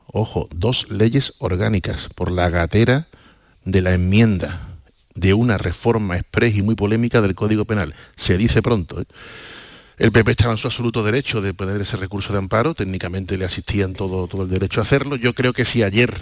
ojo, dos leyes orgánicas por la gatera de la enmienda de una reforma express y muy polémica del Código Penal. Se dice pronto. ¿eh? El PP estaba en su absoluto derecho de poner ese recurso de amparo, técnicamente le asistían todo, todo el derecho a hacerlo. Yo creo que si ayer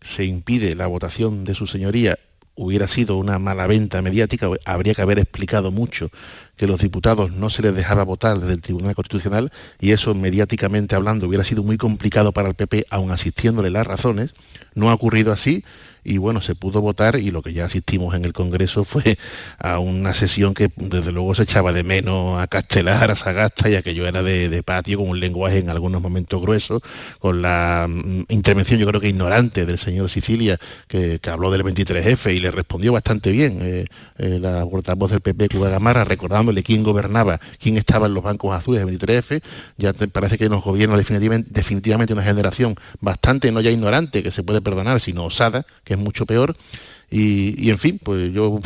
se impide la votación de su señoría hubiera sido una mala venta mediática, habría que haber explicado mucho que los diputados no se les dejaba votar desde el Tribunal Constitucional y eso mediáticamente hablando hubiera sido muy complicado para el PP, aun asistiéndole las razones. No ha ocurrido así y bueno, se pudo votar y lo que ya asistimos en el Congreso fue a una sesión que desde luego se echaba de menos a Castelar, a Sagasta y aquello era de, patio con un lenguaje en algunos momentos grueso, con la mm, intervención yo creo que ignorante del señor Sicilia que, que habló del 23F y le respondió bastante bien eh, eh, la portavoz del PP, Cuba Gamarra, recordándole quién gobernaba, quién estaba en los bancos azules del 23F, ya parece que nos gobierna definitivamente, definitivamente una generación bastante no ya ignorante, que se puede perdonar, sino osada, que es mucho peor. Y, y, en fin, pues yo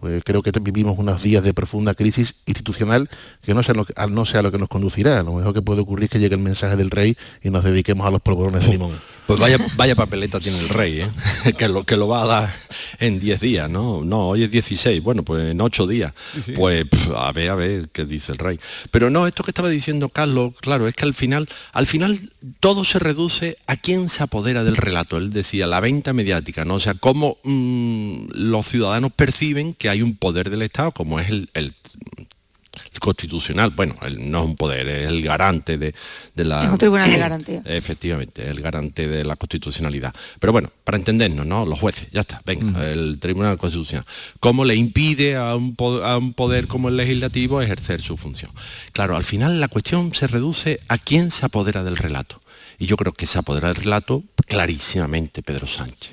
pues, creo que vivimos unos días de profunda crisis institucional que no sea, lo que, no sea lo que nos conducirá. Lo mejor que puede ocurrir es que llegue el mensaje del rey y nos dediquemos a los polvorones de limón. Pues vaya, vaya papeleta tiene el rey, ¿eh? (laughs) que, lo, que lo va a dar en 10 días, ¿no? No, hoy es 16, bueno, pues en 8 días. Sí. Pues a ver, a ver qué dice el rey. Pero no, esto que estaba diciendo Carlos, claro, es que al final, al final todo se reduce a quién se apodera del relato. Él decía, la venta mediática, ¿no? O sea, cómo los ciudadanos perciben que hay un poder del Estado, como es el, el- el constitucional, bueno, el- no es un poder, es el garante de, de la... Es un tribunal de garantía. (clears throat) Efectivamente, el garante de la constitucionalidad. Pero bueno, para entendernos, ¿no? Los jueces, ya está, venga, el Tribunal Constitucional. ¿Cómo le impide a un, a un poder como el legislativo ejercer su función? Claro, al final la cuestión se reduce a quién se apodera del relato. Y yo creo que se apodera del relato clarísimamente Pedro Sánchez,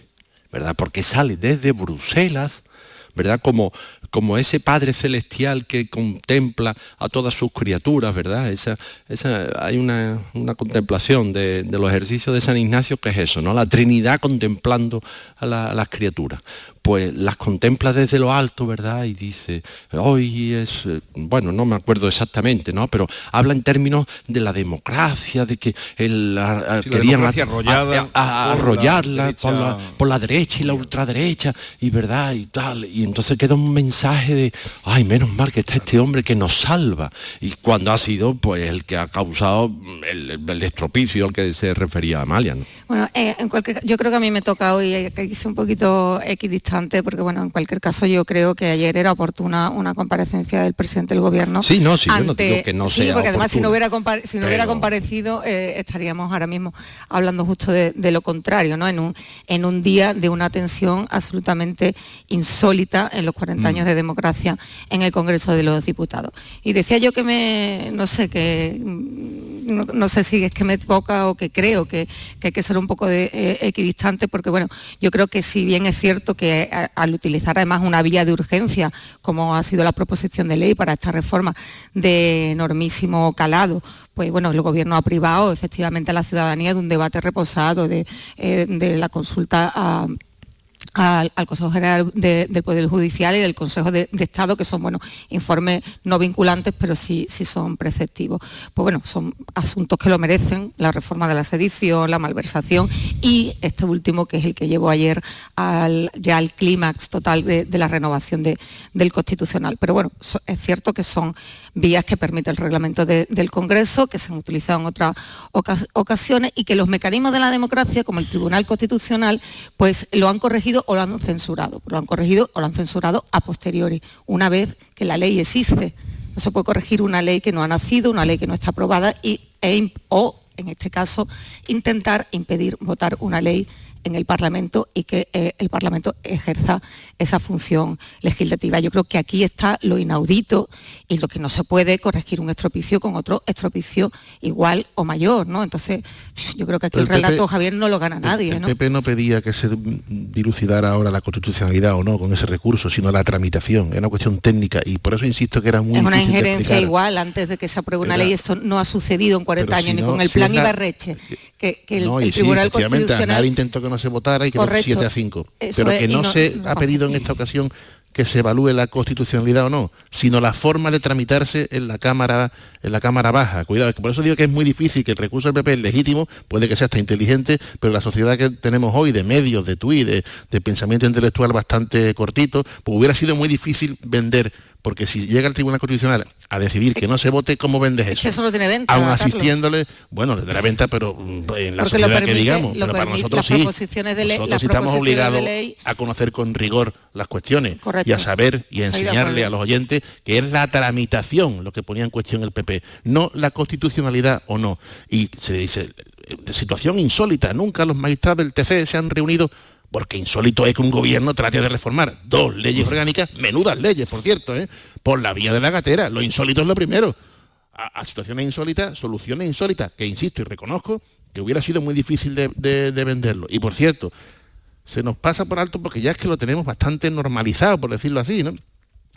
¿verdad? Porque sale desde Bruselas, ¿verdad? Como, como ese Padre Celestial que contempla a todas sus criaturas, ¿verdad? Esa, esa, hay una, una contemplación de, de los ejercicios de San Ignacio que es eso, ¿no? La Trinidad contemplando a, la- a las criaturas. Pues las contempla desde lo alto, ¿verdad? Y dice, hoy es, eh, bueno, no me acuerdo exactamente, ¿no? Pero habla en términos de la democracia, de que el, a- a- Sí, la querían a- arrollada a- a- por la arrollarla por la, derecha. por la derecha y la ultraderecha, y verdad, y tal. Y entonces queda un mensaje de, ay, menos mal que está este hombre que nos salva. Y cuando ha sido, pues, el que ha causado el, el estropicio al que se refería Amalia, ¿no? Bueno, eh, en cualquier, yo creo que a mí me toca hoy eh, que hice un poquito equidistante, porque bueno, en cualquier caso yo creo que ayer era oportuna una comparecencia del presidente del gobierno. Sí, no, sí, yo no digo que no sí, sea porque además si no hubiera, si no hubiera comparecido eh, estaríamos ahora mismo hablando justo de, de lo contrario, ¿no? En un, en un día de una tensión absolutamente insólita en los 40 Mm. años de democracia en el Congreso de los Diputados. Y decía yo que me, no sé, que mm, no, no sé si es que me toca o que creo que, que hay que ser un poco de, eh, equidistante, porque bueno, yo creo que si bien es cierto que al utilizar además una vía de urgencia, como ha sido la proposición de ley para esta reforma de enormísimo calado, pues bueno, el gobierno ha privado efectivamente a la ciudadanía de un debate reposado, de, eh, de la consulta a al, Consejo General de- del Poder Judicial y del Consejo de, Estado, que son bueno, informes no vinculantes, pero sí, sí son preceptivos. Pues bueno, son asuntos que lo merecen, la reforma de la sedición, la malversación y este último, que es el que llevó ayer al, ya al clímax total de, la renovación de- del Constitucional. Pero bueno, es cierto que son vías que permite el reglamento de- del Congreso, que se han utilizado en otras oca- ocasiones y que los mecanismos de la democracia, como el Tribunal Constitucional, pues lo han corregido o lo han censurado. Lo han corregido o lo han censurado a posteriori, una vez que la ley existe. No se puede corregir una ley que no ha nacido, una ley que no está aprobada y, e o, en este caso, intentar impedir votar una ley en el Parlamento y que eh, el Parlamento ejerza esa función legislativa. Yo creo que aquí está lo inaudito y lo que no se puede corregir un estropicio con otro estropicio igual o mayor, ¿no? Entonces, yo creo que aquí el, PP relato, Javier, no lo gana nadie, El ¿no? PP no pedía que se dilucidara ahora la constitucionalidad o no con ese recurso, sino la tramitación. Es una cuestión técnica y por eso insisto que era muy Es una difícil injerencia igual antes de que se apruebe una Era- ley. Esto no ha sucedido en 40 Pero años, si ni con el si plan la- Ibarreche, que, que el, No, y el sí, Tribunal efectivamente, Constitucional... Intentó que no se votara y quedó Correcto. 7 a 5. Eso Pero que no, no- se ha pedido en esta ocasión que se evalúe la constitucionalidad o no, sino la forma de tramitarse en la Cámara, en la Cámara Baja. Cuidado, por eso digo que es muy difícil, que el recurso del PP es legítimo, puede que sea hasta inteligente, pero la sociedad que tenemos hoy, de medios, de tuit, de, de pensamiento intelectual bastante cortito, pues hubiera sido muy difícil vender, porque si llega el Tribunal Constitucional a decidir que no se vote, ¿cómo vendes Es eso? que eso no tiene venta, Aún asistiéndole, bueno, de la venta, pero mm, en la Porque sociedad que digamos, pero para nosotros las sí. proposiciones de ley- nosotros las estamos de obligados ley- a conocer con rigor las cuestiones Correcto. y a saber y a enseñarle a los oyentes que es la tramitación lo que ponía en cuestión el PP, no la constitucionalidad o no. Y se dice, eh, situación insólita, nunca los magistrados del TC se han reunido porque insólito es que un gobierno trate de reformar dos leyes orgánicas, menudas leyes, por cierto, ¿eh? por la vía de la gatera. Lo insólito es lo primero. A, situaciones insólitas, soluciones insólitas, que insisto y reconozco que hubiera sido muy difícil de, de- de venderlo. Y por cierto, se nos pasa por alto porque ya es que lo tenemos bastante normalizado, por decirlo así, ¿no?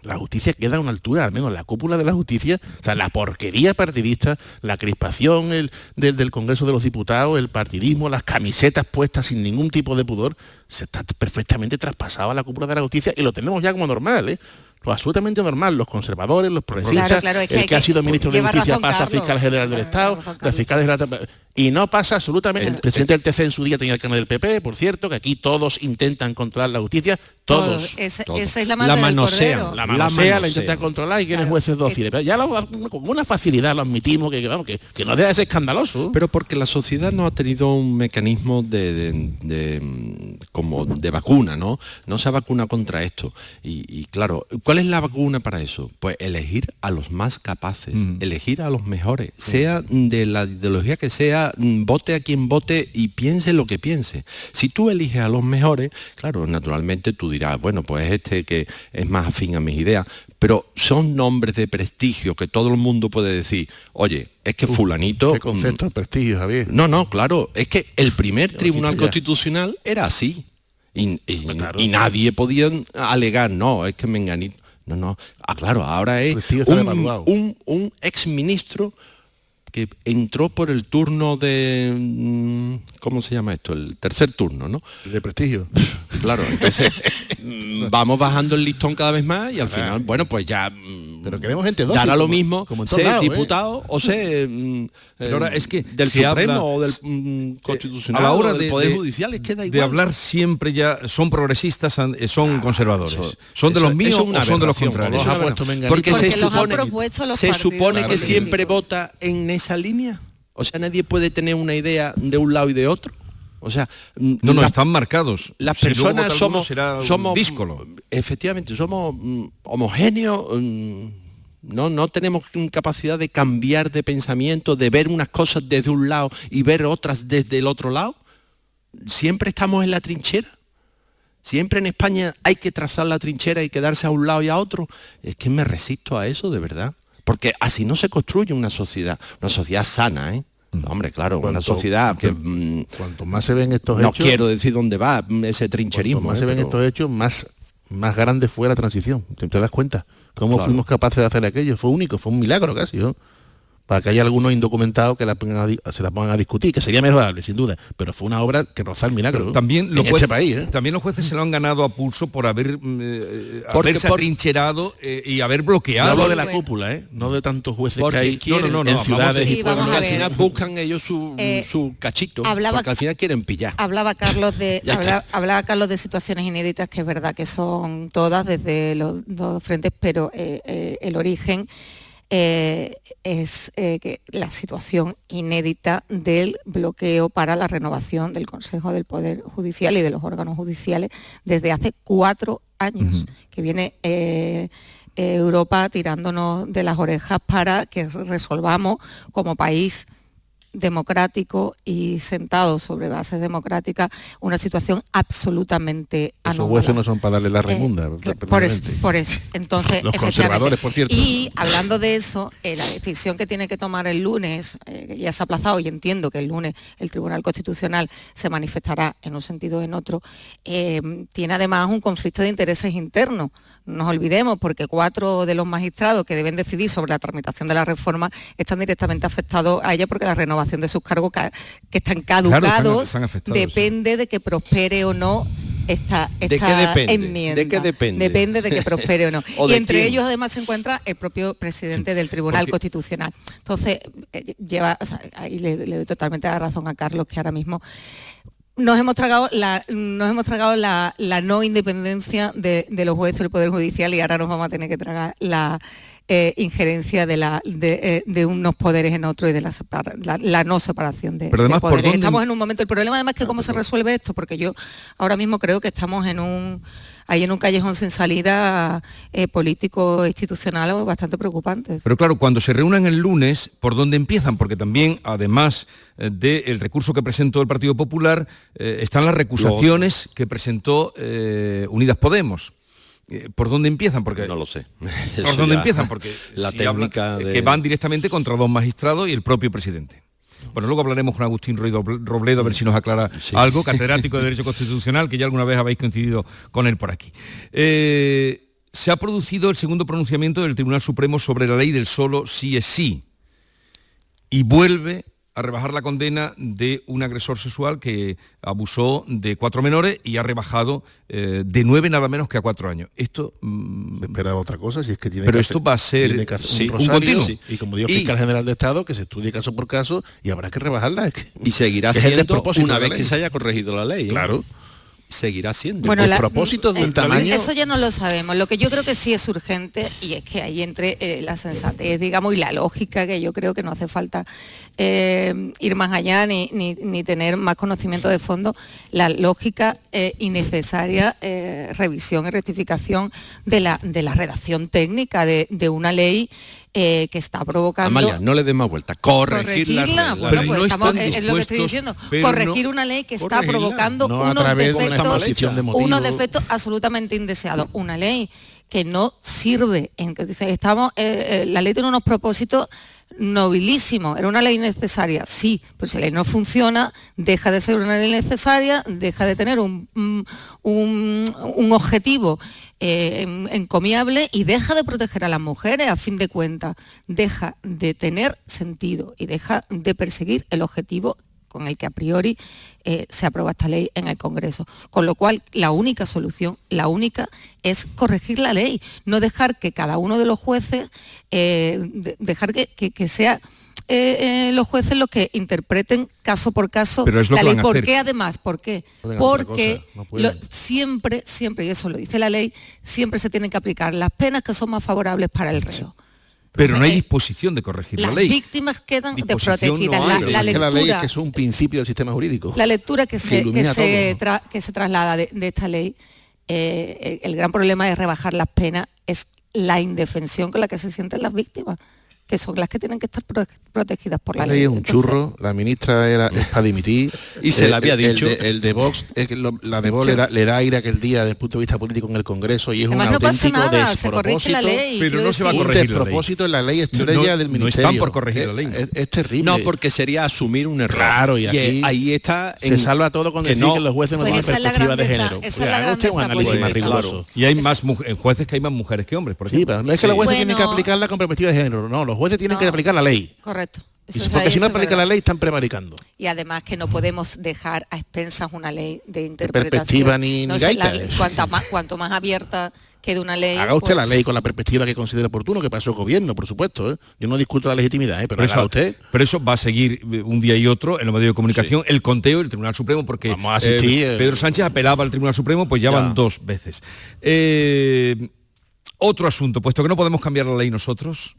La justicia queda a una altura, al menos la cúpula de la justicia, o sea, la porquería partidista, la crispación el- del, del Congreso de los Diputados, el partidismo, las camisetas puestas sin ningún tipo de pudor, se está perfectamente traspasado a la cúpula de la justicia y lo tenemos ya como normal, ¿eh? Lo absolutamente normal, los conservadores, los progresistas, Claro, claro, es que el que ha sido ministro de Justicia pasa a fiscal general del Estado, de fiscal general y no pasa absolutamente. El presidente del TC en su día tenía el canal del PP, por cierto, que aquí todos intentan controlar la justicia, todos. Todos. Esa- todos. esa es la. La La manosea, la, manosean. intentan controlar y quieren jueces dóciles. Pero ya lo- con una facilidad lo admitimos, que, que, vamos, que, que no deja de ser escandaloso. Pero porque la sociedad no ha tenido un mecanismo de, de- de, como de vacuna, ¿no? No se vacuna contra esto. Y, y claro, ¿cuál es la vacuna para eso? Pues elegir a los más capaces, elegir a los mejores, sea de la ideología que sea, mm, vote a quien vote y piense lo que piense. Si tú eliges a los mejores, claro, naturalmente tú dirás, bueno, pues este que es más afín a mis ideas, pero son nombres de prestigio que todo el mundo puede decir, oye, es que fulanito... qué concepto de prestigio, Javier. No, no, claro, es que el primer Yo tribunal constitucional era así. Y, y- y nadie podía alegar, no, es que Menganito... No, no. Ah, claro, ahora es un, un, un exministro que entró por el turno de mm, ¿cómo se llama esto? El tercer turno, ¿no? De prestigio. Claro, entonces (laughs) vamos bajando el listón cada vez más y al final, bueno, pues ya mm, Pero queremos gente ya dócil, era lo como- mismo como ser lados, ¿eh? diputado o ser mm, Pero ahora eh, es que del Supremo habla- o del mm, Constitucional a la o hora del de, Poder de- Judicial es que da de hablar siempre ya son progresistas eh, son conservadores eso- son de eso- los míos eso o son de los contrarios como los. Porque se supone, propuesto los se partidos supone que políticos. siempre vota en esa línea. O sea, nadie puede tener una idea de un lado y de otro. O sea, mm, no no la- están marcados. las Si personas somos será somos díscolo. efectivamente somos mm, homogéneos mm, no no tenemos capacidad de cambiar de pensamiento de ver unas cosas desde un lado y ver otras desde el otro lado. Siempre estamos en la trinchera. Siempre en España hay que trazar la trinchera y quedarse a un lado y a otro. Es que me resisto a eso de verdad. Porque así no se construye una sociedad una sociedad sana ¿eh? Hombre, claro, una Cuanto- sociedad que... cuanto- mm, Cuanto más se ven estos no hechos, quiero decir dónde va ese cuanto trincherismo. más ¿eh? se ven pero- estos hechos, más, más grande fue la transición. ¿Te, te das cuenta? ¿Cómo Claro. fuimos capaces de hacer aquello? Fue único, fue un milagro casi, ¿no? Para que haya algunos indocumentados que la pongan a di- se la pongan a discutir, que sería mejorable, sin duda. Pero fue una obra que rozó el milagro. También en los, este jueces, país, ¿eh? también los jueces se lo han ganado a pulso por haber mm, eh, Porque haberse por- atrincherado eh, y haber bloqueado. hablo de la cúpula, ¿eh? No de tantos jueces Porque que hay quieren- no, no, no, en ciudades sí, y pueblos. al final buscan ellos su, Eh, su cachito, hablaba- porque al final quieren pillar. Hablaba Carlos de (laughs) hablaba Carlos situaciones inéditas que es verdad que son todas desde los dos frentes, pero eh, eh, el origen eh, es eh, que la situación inédita del bloqueo para la renovación del Consejo del Poder Judicial y de los órganos judiciales desde hace cuatro años, que viene eh, Europa tirándonos de las orejas para que resolvamos como país democrático y sentado sobre bases democráticas una situación absolutamente anómala. jueces no son para darle la remunda. Eh, por eso, por (laughs) eso. Entonces, Los conservadores, por cierto. Y hablando de eso, eh, la decisión que tiene que tomar el lunes, eh, ya se ha aplazado y entiendo que el lunes el Tribunal Constitucional se manifestará en un sentido o en otro, eh, tiene además un conflicto de intereses internos. No nos olvidemos, porque cuatro de los magistrados que deben decidir sobre la tramitación de la reforma están directamente afectados a ella porque la renovación de sus cargos ca- que están caducados están depende de que prospere o no esta, ¿De esta depende? enmienda. ¿De qué depende? Depende de que prospere o no. (laughs) ¿O y de entre quién? ellos además se encuentra el propio presidente del Tribunal porque- Constitucional. Entonces, eh, lleva, o sea, ahí le, le doy totalmente la razón a Carlos que ahora mismo nos hemos tragado la, nos hemos tragado la, la no independencia de, de los jueces del Poder Judicial y ahora nos vamos a tener que tragar la eh, injerencia de, la, de, eh, de unos poderes en otros y de la, separa- la, la no separación de, Pero además, de ¿por poderes. dónde- Estamos en un momento, el problema además es que cómo se resuelve esto, porque yo ahora mismo creo que estamos en un ahí en un callejón sin salida eh, político institucional bastante preocupante. Pero claro, cuando se reúnan el lunes, ¿por dónde empiezan? Porque también, además eh, del recurso que presentó el Partido Popular, eh, están las recusaciones que presentó eh, Unidas Podemos. Eh, ¿Por dónde empiezan? Porque No lo sé. (laughs) ¿Por Eso dónde empiezan? Porque (laughs) la si habla- técnica de- que van directamente contra dos magistrados y el propio presidente. Bueno, luego hablaremos con Agustín Ruiz Robledo a ver si nos aclara algo, catedrático de (laughs) Derecho Constitucional, que ya alguna vez habéis coincidido con él por aquí. Eh, se ha producido el segundo pronunciamiento del Tribunal Supremo sobre la ley del solo sí es sí y vuelve a rebajar la condena de un agresor sexual que abusó de cuatro menores y ha rebajado eh, de nueve nada menos que a cuatro años. Esto mm, Espera otra cosa, si es que tiene Pero que esto hacer- va a ser, hacer sí, un, un rosario, continuo. y como dijo el fiscal general de Estado, que se estudie caso por caso y habrá que rebajarla. es que- Y seguirá (laughs) siendo una vez que se haya corregido la ley. ¿eh? Seguirá siendo. Bueno, la- propósitos del eh, tamaño- Eso ya no lo sabemos. Lo que yo creo que sí es urgente y es que ahí entre eh, la sensatez, digamos, y la lógica, que yo creo que no hace falta eh, ir más allá ni, ni- ni tener más conocimiento de fondo, la lógica eh, y necesaria eh, revisión y rectificación de la, de la redacción técnica de, de una ley eh, que está provocando Amalia, no le des más vuelta. Corregir la corregirla, bueno, pues no estamos, están es lo que estoy diciendo, corregir no- una ley que está provocando No unos defectos, de unos defectos absolutamente indeseados. Una ley que no sirve. En que dice, estamos, eh, eh, la ley tiene unos propósitos nobilísimos. Era una ley necesaria, sí, pero si la ley no funciona, deja de ser una ley necesaria, deja de tener un, un- objetivo eh, en- encomiable y deja de proteger a las mujeres, a fin de cuentas. Deja de tener sentido y deja de perseguir el objetivo con el que a priori eh, se aprueba esta ley en el Congreso. Con lo cual, la única solución, la única, es corregir la ley, no dejar que cada uno de los jueces, eh, de- dejar que, que- que sea eh, eh, los jueces los que interpreten caso por caso Pero es lo la que ley. van a ¿Por hacer. qué además? ¿Por qué? Porque no lo- siempre, siempre, y eso lo dice la ley, siempre se tienen que aplicar las penas que son más favorables para el reo. Pero no hay disposición de corregir Las la ley. víctimas quedan desprotegidas. no la, pero la Es que la ley es lectura, que es un principio del sistema jurídico. la lectura que se, que se, todo. tra- que se traslada de, de esta ley, eh, el, el gran problema de rebajar las penas es la indefensión con la que se sienten las víctimas, que son las que tienen que estar pro- protegidas por la La ley. ley es un Entonces, churro, la ministra era es para dimitir. Y se le había el- el dicho. de- El de, Vox, que la de Vox le da, le da aire aquel día desde el punto de vista político en el Congreso y es Además, un no pasa auténtico se corrige la despropósito. ley, Pero no se va a Un corregir la ley. despropósito en la ley estrella No- del no ministerio. están por corregir Es- la ley. Es, es terrible. No, porque sería asumir un error. Claro, y aquí ahí está. se salva todo con decir que los jueces no Pues tienen la perspectiva de género. la usted un análisis más riguroso. Y hay más jueces que hay más mujeres que hombres, por ejemplo. no es que los jueces tienen que aplicarla con perspectiva de género, no, los jueces tienen que aplicar la ley. Correcto. Y porque si no verdad. la ley están prevaricando. Y además que no podemos dejar a expensas una ley de interpretación. perspectiva ni- No ni la- cuanta más, cuanto más abierta quede una ley. Haga usted pues, la ley con la perspectiva que considere oportuno, que pasó el gobierno, por supuesto. ¿eh? Yo no discuto la legitimidad, ¿eh? pero, Pero haga eso, usted. pero eso va a seguir eh, un día y otro en los medios de comunicación, el conteo del Tribunal Supremo, porque a asistir, eh, eh. Pedro Sánchez apelaba al Tribunal Supremo, pues ya, Ya. van dos veces. Otro asunto, puesto que no podemos cambiar la ley nosotros,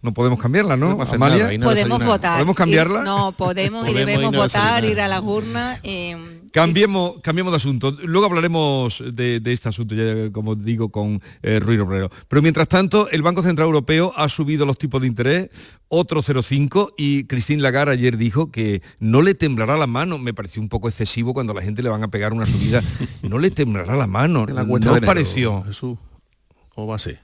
no podemos cambiarla, ¿no? No hacer Amalia? nada, ahí no podemos votar. ¿Podemos cambiarla? ir- no, podemos, y debemos y no votar, ir a las urnas. eh, Cambiemos, cambiemos de asunto. Luego hablaremos de, de este asunto, ya como digo, con eh, Ruiz Obrero. Pero mientras tanto, el Banco Central Europeo ha subido los tipos de interés, otro 0,5, y Christine Lagarde ayer dijo que no le temblará la mano. Me pareció un poco excesivo cuando a la gente le van a pegar una subida. (laughs) No le temblará la mano. La ¿No pareció? Jesús, ¿Cómo va a ser?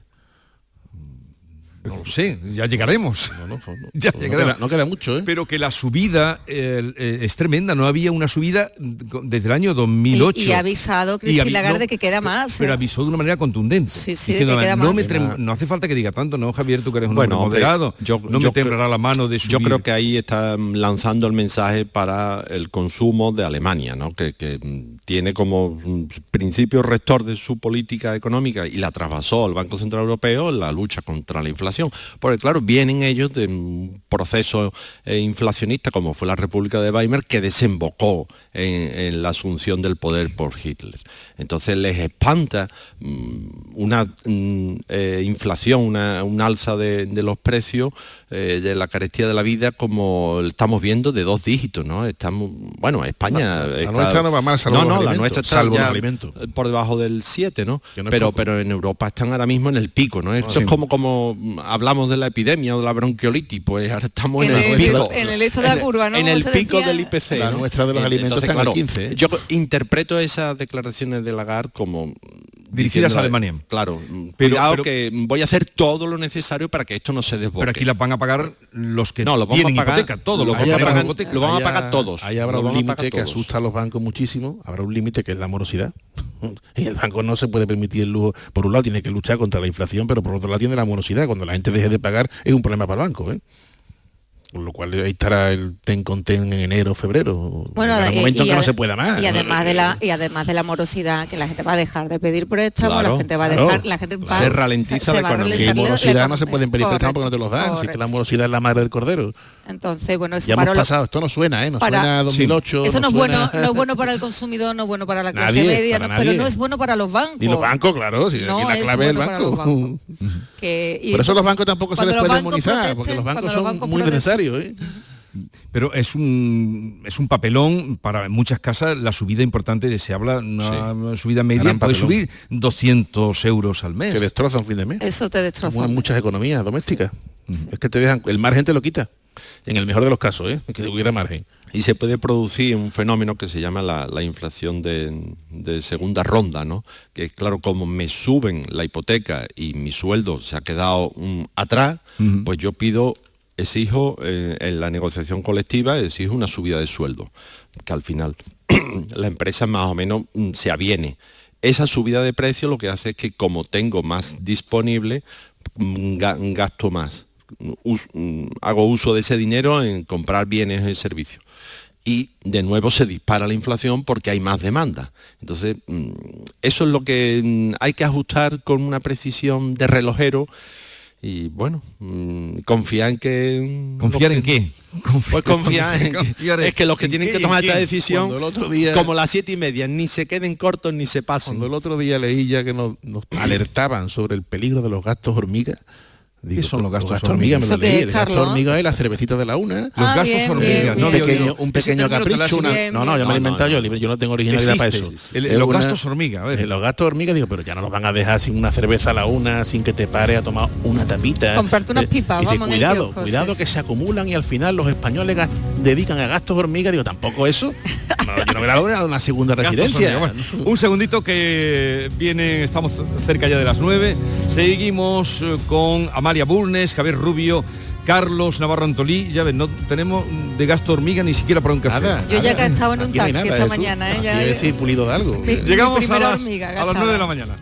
No lo sé, ya llegaremos. No, no, no, (laughs) Ya no llegaremos. queda, no queda mucho, ¿eh? Pero que la subida eh, es tremenda, no había una subida desde el año 2008. Y, y ha avisado Y Cristina avi- Lagarde no, que queda más. Pero eh. avisó de una manera contundente. Sí, sí, diciendo, que queda no, más. me trem- no hace falta que diga tanto, ¿no, Javier? Tú que eres un Bueno, hombre moderado. yo- no yo me temblará la mano de subir. Yo creo que ahí está lanzando el mensaje para el consumo de Alemania, ¿no? que, que, mm, tiene como mm, principio rector de su política económica y la trasvasó al Banco Central Europeo en la lucha contra la inflación. Porque claro, vienen ellos de un proceso eh, inflacionista como fue la República de Weimar que desembocó en, en la asunción del poder por Hitler. Entonces les espanta mm, una mm, eh, inflación, una, un alza de, de los precios eh, de la carestía de la vida como estamos viendo de dos dígitos, ¿no? Estamos, bueno, España... La está- nuestra no va mal, salvo no, la nuestra está salvo ya por debajo del 7, ¿no? Pero, pero en Europa están ahora mismo en el pico, ¿no? Esto es como, como hablamos de la epidemia o de la bronquiolitis, pues ahora estamos en, En el el- pico. en el esto de la En- curva, ¿no? En Como el se pico decía. del IPC. La ¿no? nuestra de los alimentos está en el 15, ¿eh? Yo interpreto esas declaraciones de Lagarde como Dirigidas a Alemania. Claro, Pero- cuidado pero- que voy a hacer todo lo necesario para que esto no se desboque. Pero aquí la van a pagar los que No, lo vamos tienen a pagar- hipoteca, todo lo Ahí que habrá- pagan pagan- hipoteca. lo vamos a pagar ha- todos. Ahí habrá Lo un a límite pagar que todos. asusta a los bancos muchísimo. Habrá un límite que es la morosidad. (laughs) Y el banco no se puede permitir el lujo. Por un lado tiene que luchar contra la inflación, pero por otro lado tiene la morosidad. Cuando la gente deje de pagar es un problema para el banco. ¿eh? Con lo cual ahí estará el ten con ten en enero, febrero. Bueno, y- momento en y que no se pueda más. Y además de la y además de la morosidad, que la gente va a dejar de pedir préstamos, Claro, la gente va a claro. dejar, la gente va Se ralentiza la economía. Si ralentizar la- morosidad la no se pueden pedir préstamos porque no te los dan. Si es que la correcto. morosidad es la madre del cordero. Entonces, bueno, eso Ya hemos pasado. Esto no suena, ¿eh? No para- suena a 2008. Eso no, es suena- bueno, no es bueno para el (laughs) consumidor, no es bueno para la clase Nadie, media, para no- pero no es bueno para los bancos. Y los bancos, claro, si No aquí la es clave es el bueno para los banco. bancos. (laughs) Que- y Por eso los bancos tampoco se les puede demonizar, porque los bancos son los bancos muy protesten- necesarios. ¿eh? Pero es un es un papelón para muchas casas la subida importante, se habla una subida media puede subir 200 euros al mes. Que destroza un fin de mes. Eso te destroza. Como en muchas economías domésticas. Es que te dejan, el margen te lo quita. en el mejor de los casos, ¿eh? que hubiera margen. Y se puede producir un fenómeno que se llama la, la inflación de, de segunda ronda, ¿no? Que claro, como me suben la hipoteca y mi sueldo se ha quedado atrás, pues yo pido, exijo eh, en la negociación colectiva, exijo una subida de sueldo, que al final (clears throat) la empresa más o menos mm, se aviene. Esa subida de precio lo que hace es que como tengo más disponible, mm, ga- gasto más. Mm, hago uso de ese dinero en comprar bienes y servicios. Y de nuevo se dispara la inflación porque hay más demanda. Entonces, eso es lo que hay que ajustar con una precisión de relojero y bueno, mm, confiar en que... ¿Confiar en qué? (laughs) Pues confiar en que, Confiar en- es que los que ¿en tienen qué que tomar esta decisión, Cuando el otro día- como las siete y media, ni se queden cortos ni se pasen. Cuando el otro día leí ya que nos, nos (clears throat) alertaban sobre el peligro de los gastos hormiga. Digo, ¿Qué son los gastos hormiga? Me hormiga? lo ¿Eso leí. El gasto hormiga es la cervecita de la una. Los Ah, gastos bien, hormiga, bien, no pequeño, un pequeño lo capricho. una- no, no, yo me lo he inventado no. yo, libre, yo no tengo originalidad para Existe, eso. sí, sí. El- Es los una- gastos hormiga, a ver. eh, Los gastos hormiga, digo, pero ya no nos van a dejar sin una cerveza a la una, sin que te pare a tomar una tapita. Comprarte unas Eh, pipas, vamos, en el cuidado, cuidado que se acumulan y al final los españoles dedican a gastos hormiga, digo, tampoco eso. No, yo no me la doy a una segunda Gastos residencia. Bueno, (laughs) un segundito que viene, estamos cerca ya de las 9. Seguimos eh, con Amalia Bulnes, Javier Rubio, Carlos Navarro Antolí. Ya ven, no tenemos de gasto hormiga ni siquiera para un café. Nada, Yo ya que he estado en un taxi nada, esta Jesús. mañana, ¿eh? Ya- ser pulido de algo. Mi- mi Llegamos a las, hormiga a las gastada. 9 de la mañana.